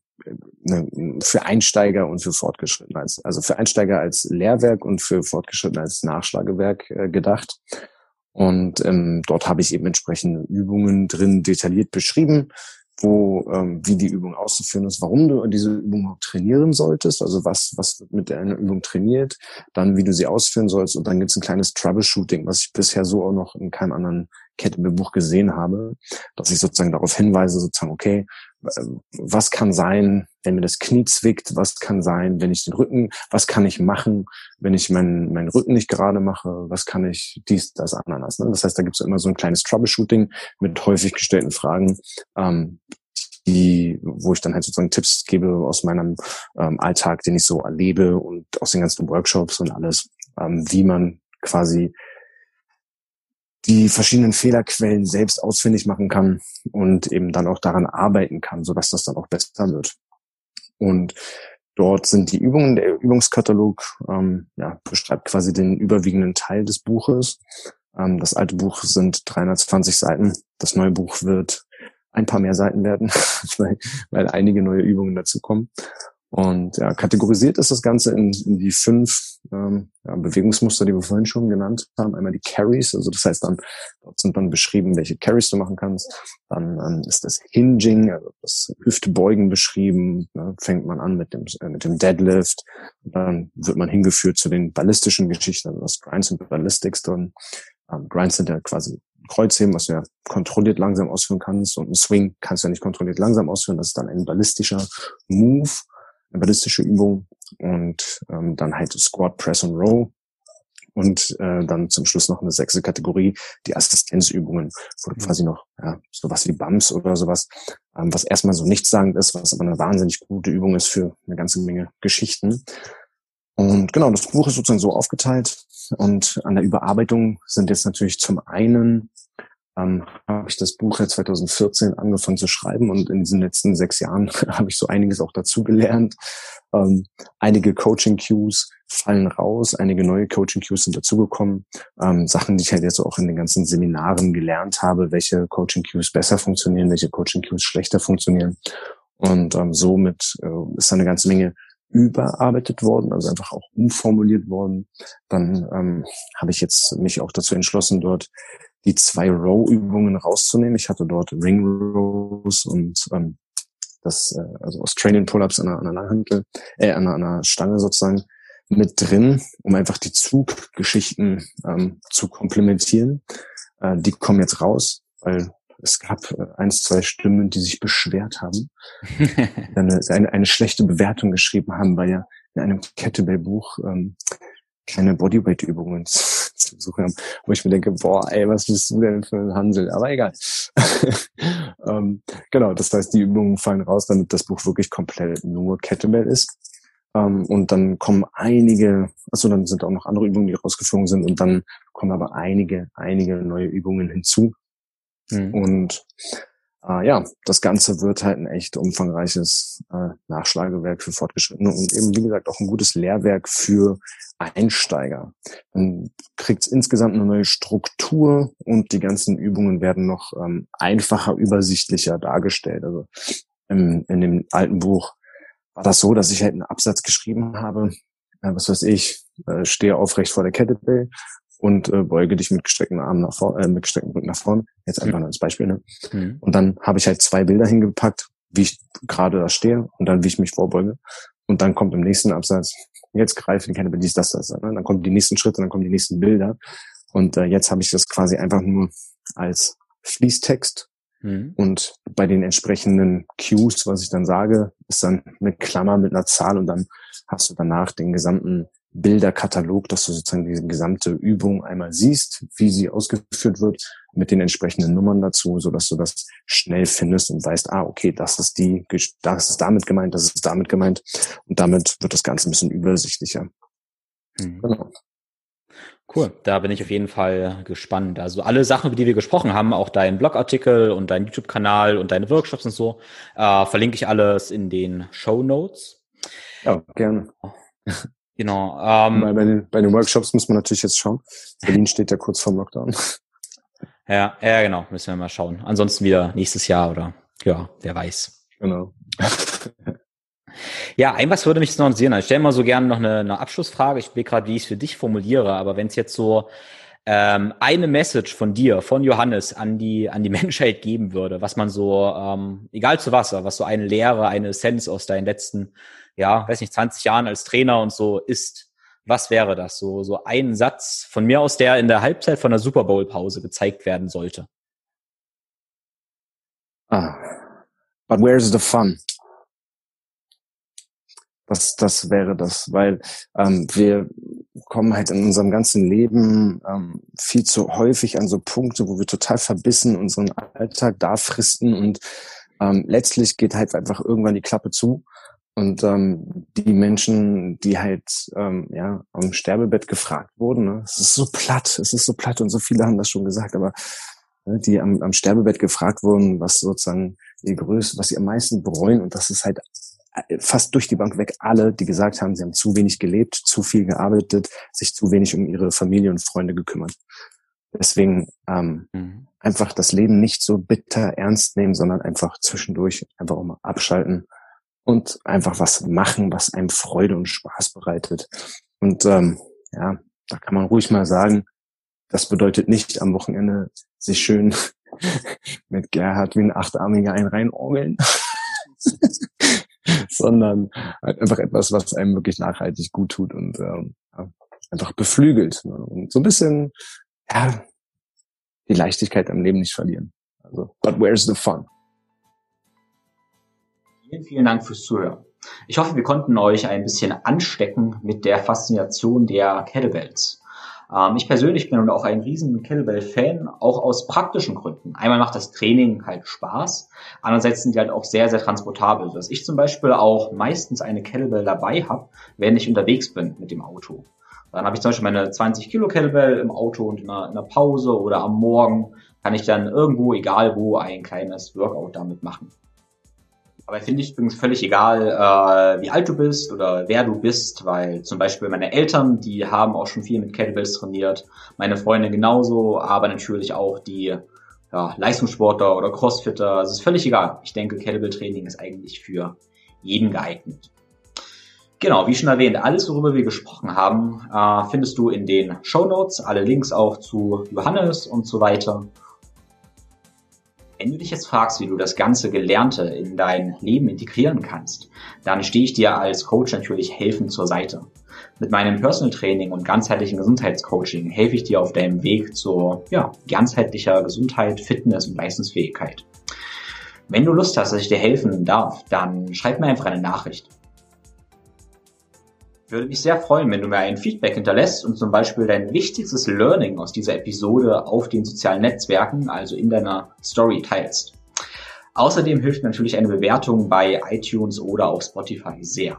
Ne, für Einsteiger und für Fortgeschrittene als, also für Einsteiger als Lehrwerk und für Fortgeschrittene als Nachschlagewerk äh, gedacht. Und ähm, dort habe ich eben entsprechende Übungen drin detailliert beschrieben, wo ähm, wie die Übung auszuführen ist, warum du diese Übung trainieren solltest, also was was mit einer Übung trainiert, dann wie du sie ausführen sollst und dann gibt es ein kleines Troubleshooting, was ich bisher so auch noch in keinem anderen Kettlebell-Buch gesehen habe, dass ich sozusagen darauf hinweise, sozusagen, okay, was kann sein, wenn mir das Knie zwickt, was kann sein, wenn ich den Rücken, was kann ich machen, wenn ich meinen, meinen Rücken nicht gerade mache, was kann ich dies, das, Ananas. Ne? Das heißt, da gibt es immer so ein kleines Troubleshooting mit häufig gestellten Fragen, ähm, die, wo ich dann halt sozusagen Tipps gebe aus meinem ähm, Alltag, den ich so erlebe und aus den ganzen Workshops und alles, ähm, wie man quasi die verschiedenen Fehlerquellen selbst ausfindig machen kann und eben dann auch daran arbeiten kann, sodass das dann auch besser wird. Und dort sind die Übungen, der Übungskatalog ähm, ja, beschreibt quasi den überwiegenden Teil des Buches. Ähm, das alte Buch sind 320 Seiten. Das neue Buch wird ein paar mehr Seiten werden, weil, weil einige neue Übungen dazu kommen. Und ja, kategorisiert ist das Ganze in, in die fünf ähm, ja, Bewegungsmuster, die wir vorhin schon genannt haben. Einmal die Carries, also das heißt dann, dort sind dann beschrieben, welche Carries du machen kannst. Dann ähm, ist das Hinging, also das Hüftbeugen beschrieben. Ne? Fängt man an mit dem, äh, mit dem Deadlift. Dann wird man hingeführt zu den ballistischen Geschichten, also das Grinds und Ballistics dann. Ähm, Grinds sind ja quasi Kreuzheben, was du ja kontrolliert langsam ausführen kannst und ein Swing kannst du ja nicht kontrolliert langsam ausführen. Das ist dann ein ballistischer Move ballistische Übung und ähm, dann halt Squat, Press und Row und äh, dann zum Schluss noch eine sechste Kategorie, die Assistenzübungen, wo du mhm. quasi noch ja, sowas wie Bumps oder sowas, ähm, was erstmal so nichtssagend ist, was aber eine wahnsinnig gute Übung ist für eine ganze Menge Geschichten. Und genau, das Buch ist sozusagen so aufgeteilt und an der Überarbeitung sind jetzt natürlich zum einen ähm, habe ich das Buch ja 2014 angefangen zu schreiben und in diesen letzten sechs Jahren habe ich so einiges auch dazu gelernt. Ähm, einige Coaching-Cues fallen raus, einige neue Coaching-Cues sind dazugekommen. Ähm, Sachen, die ich halt jetzt auch in den ganzen Seminaren gelernt habe, welche Coaching-Cues besser funktionieren, welche Coaching-Cues schlechter funktionieren. Und ähm, somit äh, ist da eine ganze Menge überarbeitet worden, also einfach auch umformuliert worden. Dann ähm, habe ich jetzt mich auch dazu entschlossen, dort die zwei Row-Übungen rauszunehmen. Ich hatte dort Ring Rows und ähm, das, äh, also Australian Pull-ups an einer, an einer Langhantel, äh, an einer, an einer Stange sozusagen mit drin, um einfach die Zuggeschichten ähm, zu komplementieren. Äh, die kommen jetzt raus, weil es gab äh, eins, zwei Stimmen, die sich beschwert haben, eine, eine, eine schlechte Bewertung geschrieben haben, weil ja in einem Kettlebell-Buch ähm, keine Bodyweight-Übungen zu suchen haben, wo ich mir denke, boah, ey, was bist du denn für ein Hansel? Aber egal. ähm, genau, das heißt, die Übungen fallen raus, damit das Buch wirklich komplett nur Kettlebell ist. Ähm, und dann kommen einige, also dann sind auch noch andere Übungen, die rausgeflogen sind und dann kommen aber einige, einige neue Übungen hinzu. Mhm. Und äh, ja, das Ganze wird halt ein echt umfangreiches äh, Nachschlagewerk für Fortgeschrittene und eben, wie gesagt, auch ein gutes Lehrwerk für Einsteiger. Dann kriegt es insgesamt eine neue Struktur und die ganzen Übungen werden noch ähm, einfacher, übersichtlicher dargestellt. Also im, in dem alten Buch war das so, dass ich halt einen Absatz geschrieben habe, äh, was weiß ich, äh, stehe aufrecht vor der Kettlebell und äh, beuge dich mit gestreckten Armen nach vorne, äh, mit gestreckten Rücken nach vorne. Jetzt einfach nur als Beispiel. Ne? Mhm. Und dann habe ich halt zwei Bilder hingepackt, wie ich gerade da stehe und dann wie ich mich vorbeuge. Und dann kommt im nächsten Absatz, jetzt greife die Cannabis, dies, das, das. Ne? Dann kommen die nächsten Schritte, dann kommen die nächsten Bilder. Und äh, jetzt habe ich das quasi einfach nur als Fließtext Mhm. Und bei den entsprechenden Cues, was ich dann sage, ist dann eine Klammer mit einer Zahl und dann hast du danach den gesamten Bilderkatalog, dass du sozusagen diese gesamte Übung einmal siehst, wie sie ausgeführt wird, mit den entsprechenden Nummern dazu, so dass du das schnell findest und weißt, ah, okay, das ist die, das ist damit gemeint, das ist damit gemeint. Und damit wird das Ganze ein bisschen übersichtlicher. Mhm. Genau. Cool, da bin ich auf jeden Fall gespannt. Also alle Sachen, über die wir gesprochen haben, auch dein Blogartikel und dein YouTube-Kanal und deine Workshops und so, äh, verlinke ich alles in den Show Notes. Ja, gerne. Genau. Ähm, bei, bei, den, bei den Workshops muss man natürlich jetzt schauen. Berlin steht ja kurz vorm Lockdown. Ja, ja, genau, müssen wir mal schauen. Ansonsten wieder nächstes Jahr oder ja, wer weiß. Genau. Ja, ein was würde mich noch interessieren. Ich stelle mal so gerne noch eine, eine Abschlussfrage. Ich will gerade, wie ich es für dich formuliere, aber wenn es jetzt so ähm, eine Message von dir, von Johannes an die an die Menschheit geben würde, was man so, ähm, egal zu was, was so eine Lehre, eine Essenz aus deinen letzten, ja, weiß nicht, 20 Jahren als Trainer und so ist, was wäre das? So so ein Satz von mir aus, der in der Halbzeit von der Super Bowl Pause gezeigt werden sollte. Ah, but where's the fun? Das, das wäre das, weil ähm, wir kommen halt in unserem ganzen Leben ähm, viel zu häufig an so Punkte, wo wir total verbissen unseren Alltag da fristen und ähm, letztlich geht halt einfach irgendwann die Klappe zu und ähm, die Menschen, die halt ähm, ja am Sterbebett gefragt wurden, ne, es ist so platt, es ist so platt und so viele haben das schon gesagt, aber ne, die am, am Sterbebett gefragt wurden, was sozusagen die Größe, was sie am meisten bereuen und das ist halt fast durch die Bank weg alle, die gesagt haben, sie haben zu wenig gelebt, zu viel gearbeitet, sich zu wenig um ihre Familie und Freunde gekümmert. Deswegen ähm, mhm. einfach das Leben nicht so bitter ernst nehmen, sondern einfach zwischendurch einfach auch mal abschalten und einfach was machen, was einem Freude und Spaß bereitet. Und ähm, ja, da kann man ruhig mal sagen, das bedeutet nicht am Wochenende sich schön mit Gerhard wie ein Achtarmiger ein reinorgeln. sondern halt einfach etwas, was einem wirklich nachhaltig gut tut und ähm, einfach beflügelt ne? und so ein bisschen ja, die Leichtigkeit am Leben nicht verlieren. Also, but where's the fun? Vielen, vielen Dank fürs Zuhören. Ich hoffe, wir konnten euch ein bisschen anstecken mit der Faszination der Kettlebells. Ähm, ich persönlich bin auch ein riesen Kettlebell-Fan, auch aus praktischen Gründen. Einmal macht das Training halt Spaß, andererseits sind die halt auch sehr, sehr transportabel, dass ich zum Beispiel auch meistens eine Kettlebell dabei habe, wenn ich unterwegs bin mit dem Auto. Dann habe ich zum Beispiel meine 20 Kilo Kettlebell im Auto und in einer Pause oder am Morgen kann ich dann irgendwo, egal wo, ein kleines Workout damit machen. Aber finde ich übrigens völlig egal, äh, wie alt du bist oder wer du bist, weil zum Beispiel meine Eltern, die haben auch schon viel mit Kettlebells trainiert, meine Freunde genauso, aber natürlich auch die ja, Leistungssportler oder Crossfitter. Also es ist völlig egal. Ich denke, Kettlebell-Training ist eigentlich für jeden geeignet. Genau, wie schon erwähnt, alles, worüber wir gesprochen haben, äh, findest du in den Show Notes. Alle Links auch zu Johannes und so weiter. Wenn du dich jetzt fragst, wie du das ganze Gelernte in dein Leben integrieren kannst, dann stehe ich dir als Coach natürlich helfend zur Seite. Mit meinem Personal Training und ganzheitlichen Gesundheitscoaching helfe ich dir auf deinem Weg zur ja, ganzheitlicher Gesundheit, Fitness und Leistungsfähigkeit. Wenn du Lust hast, dass ich dir helfen darf, dann schreib mir einfach eine Nachricht würde mich sehr freuen, wenn du mir ein Feedback hinterlässt und zum Beispiel dein wichtigstes Learning aus dieser Episode auf den sozialen Netzwerken, also in deiner Story teilst. Außerdem hilft natürlich eine Bewertung bei iTunes oder auf Spotify sehr.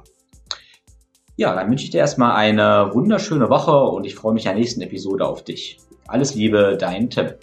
Ja, dann wünsche ich dir erstmal eine wunderschöne Woche und ich freue mich in der nächsten Episode auf dich. Alles Liebe, dein Tim.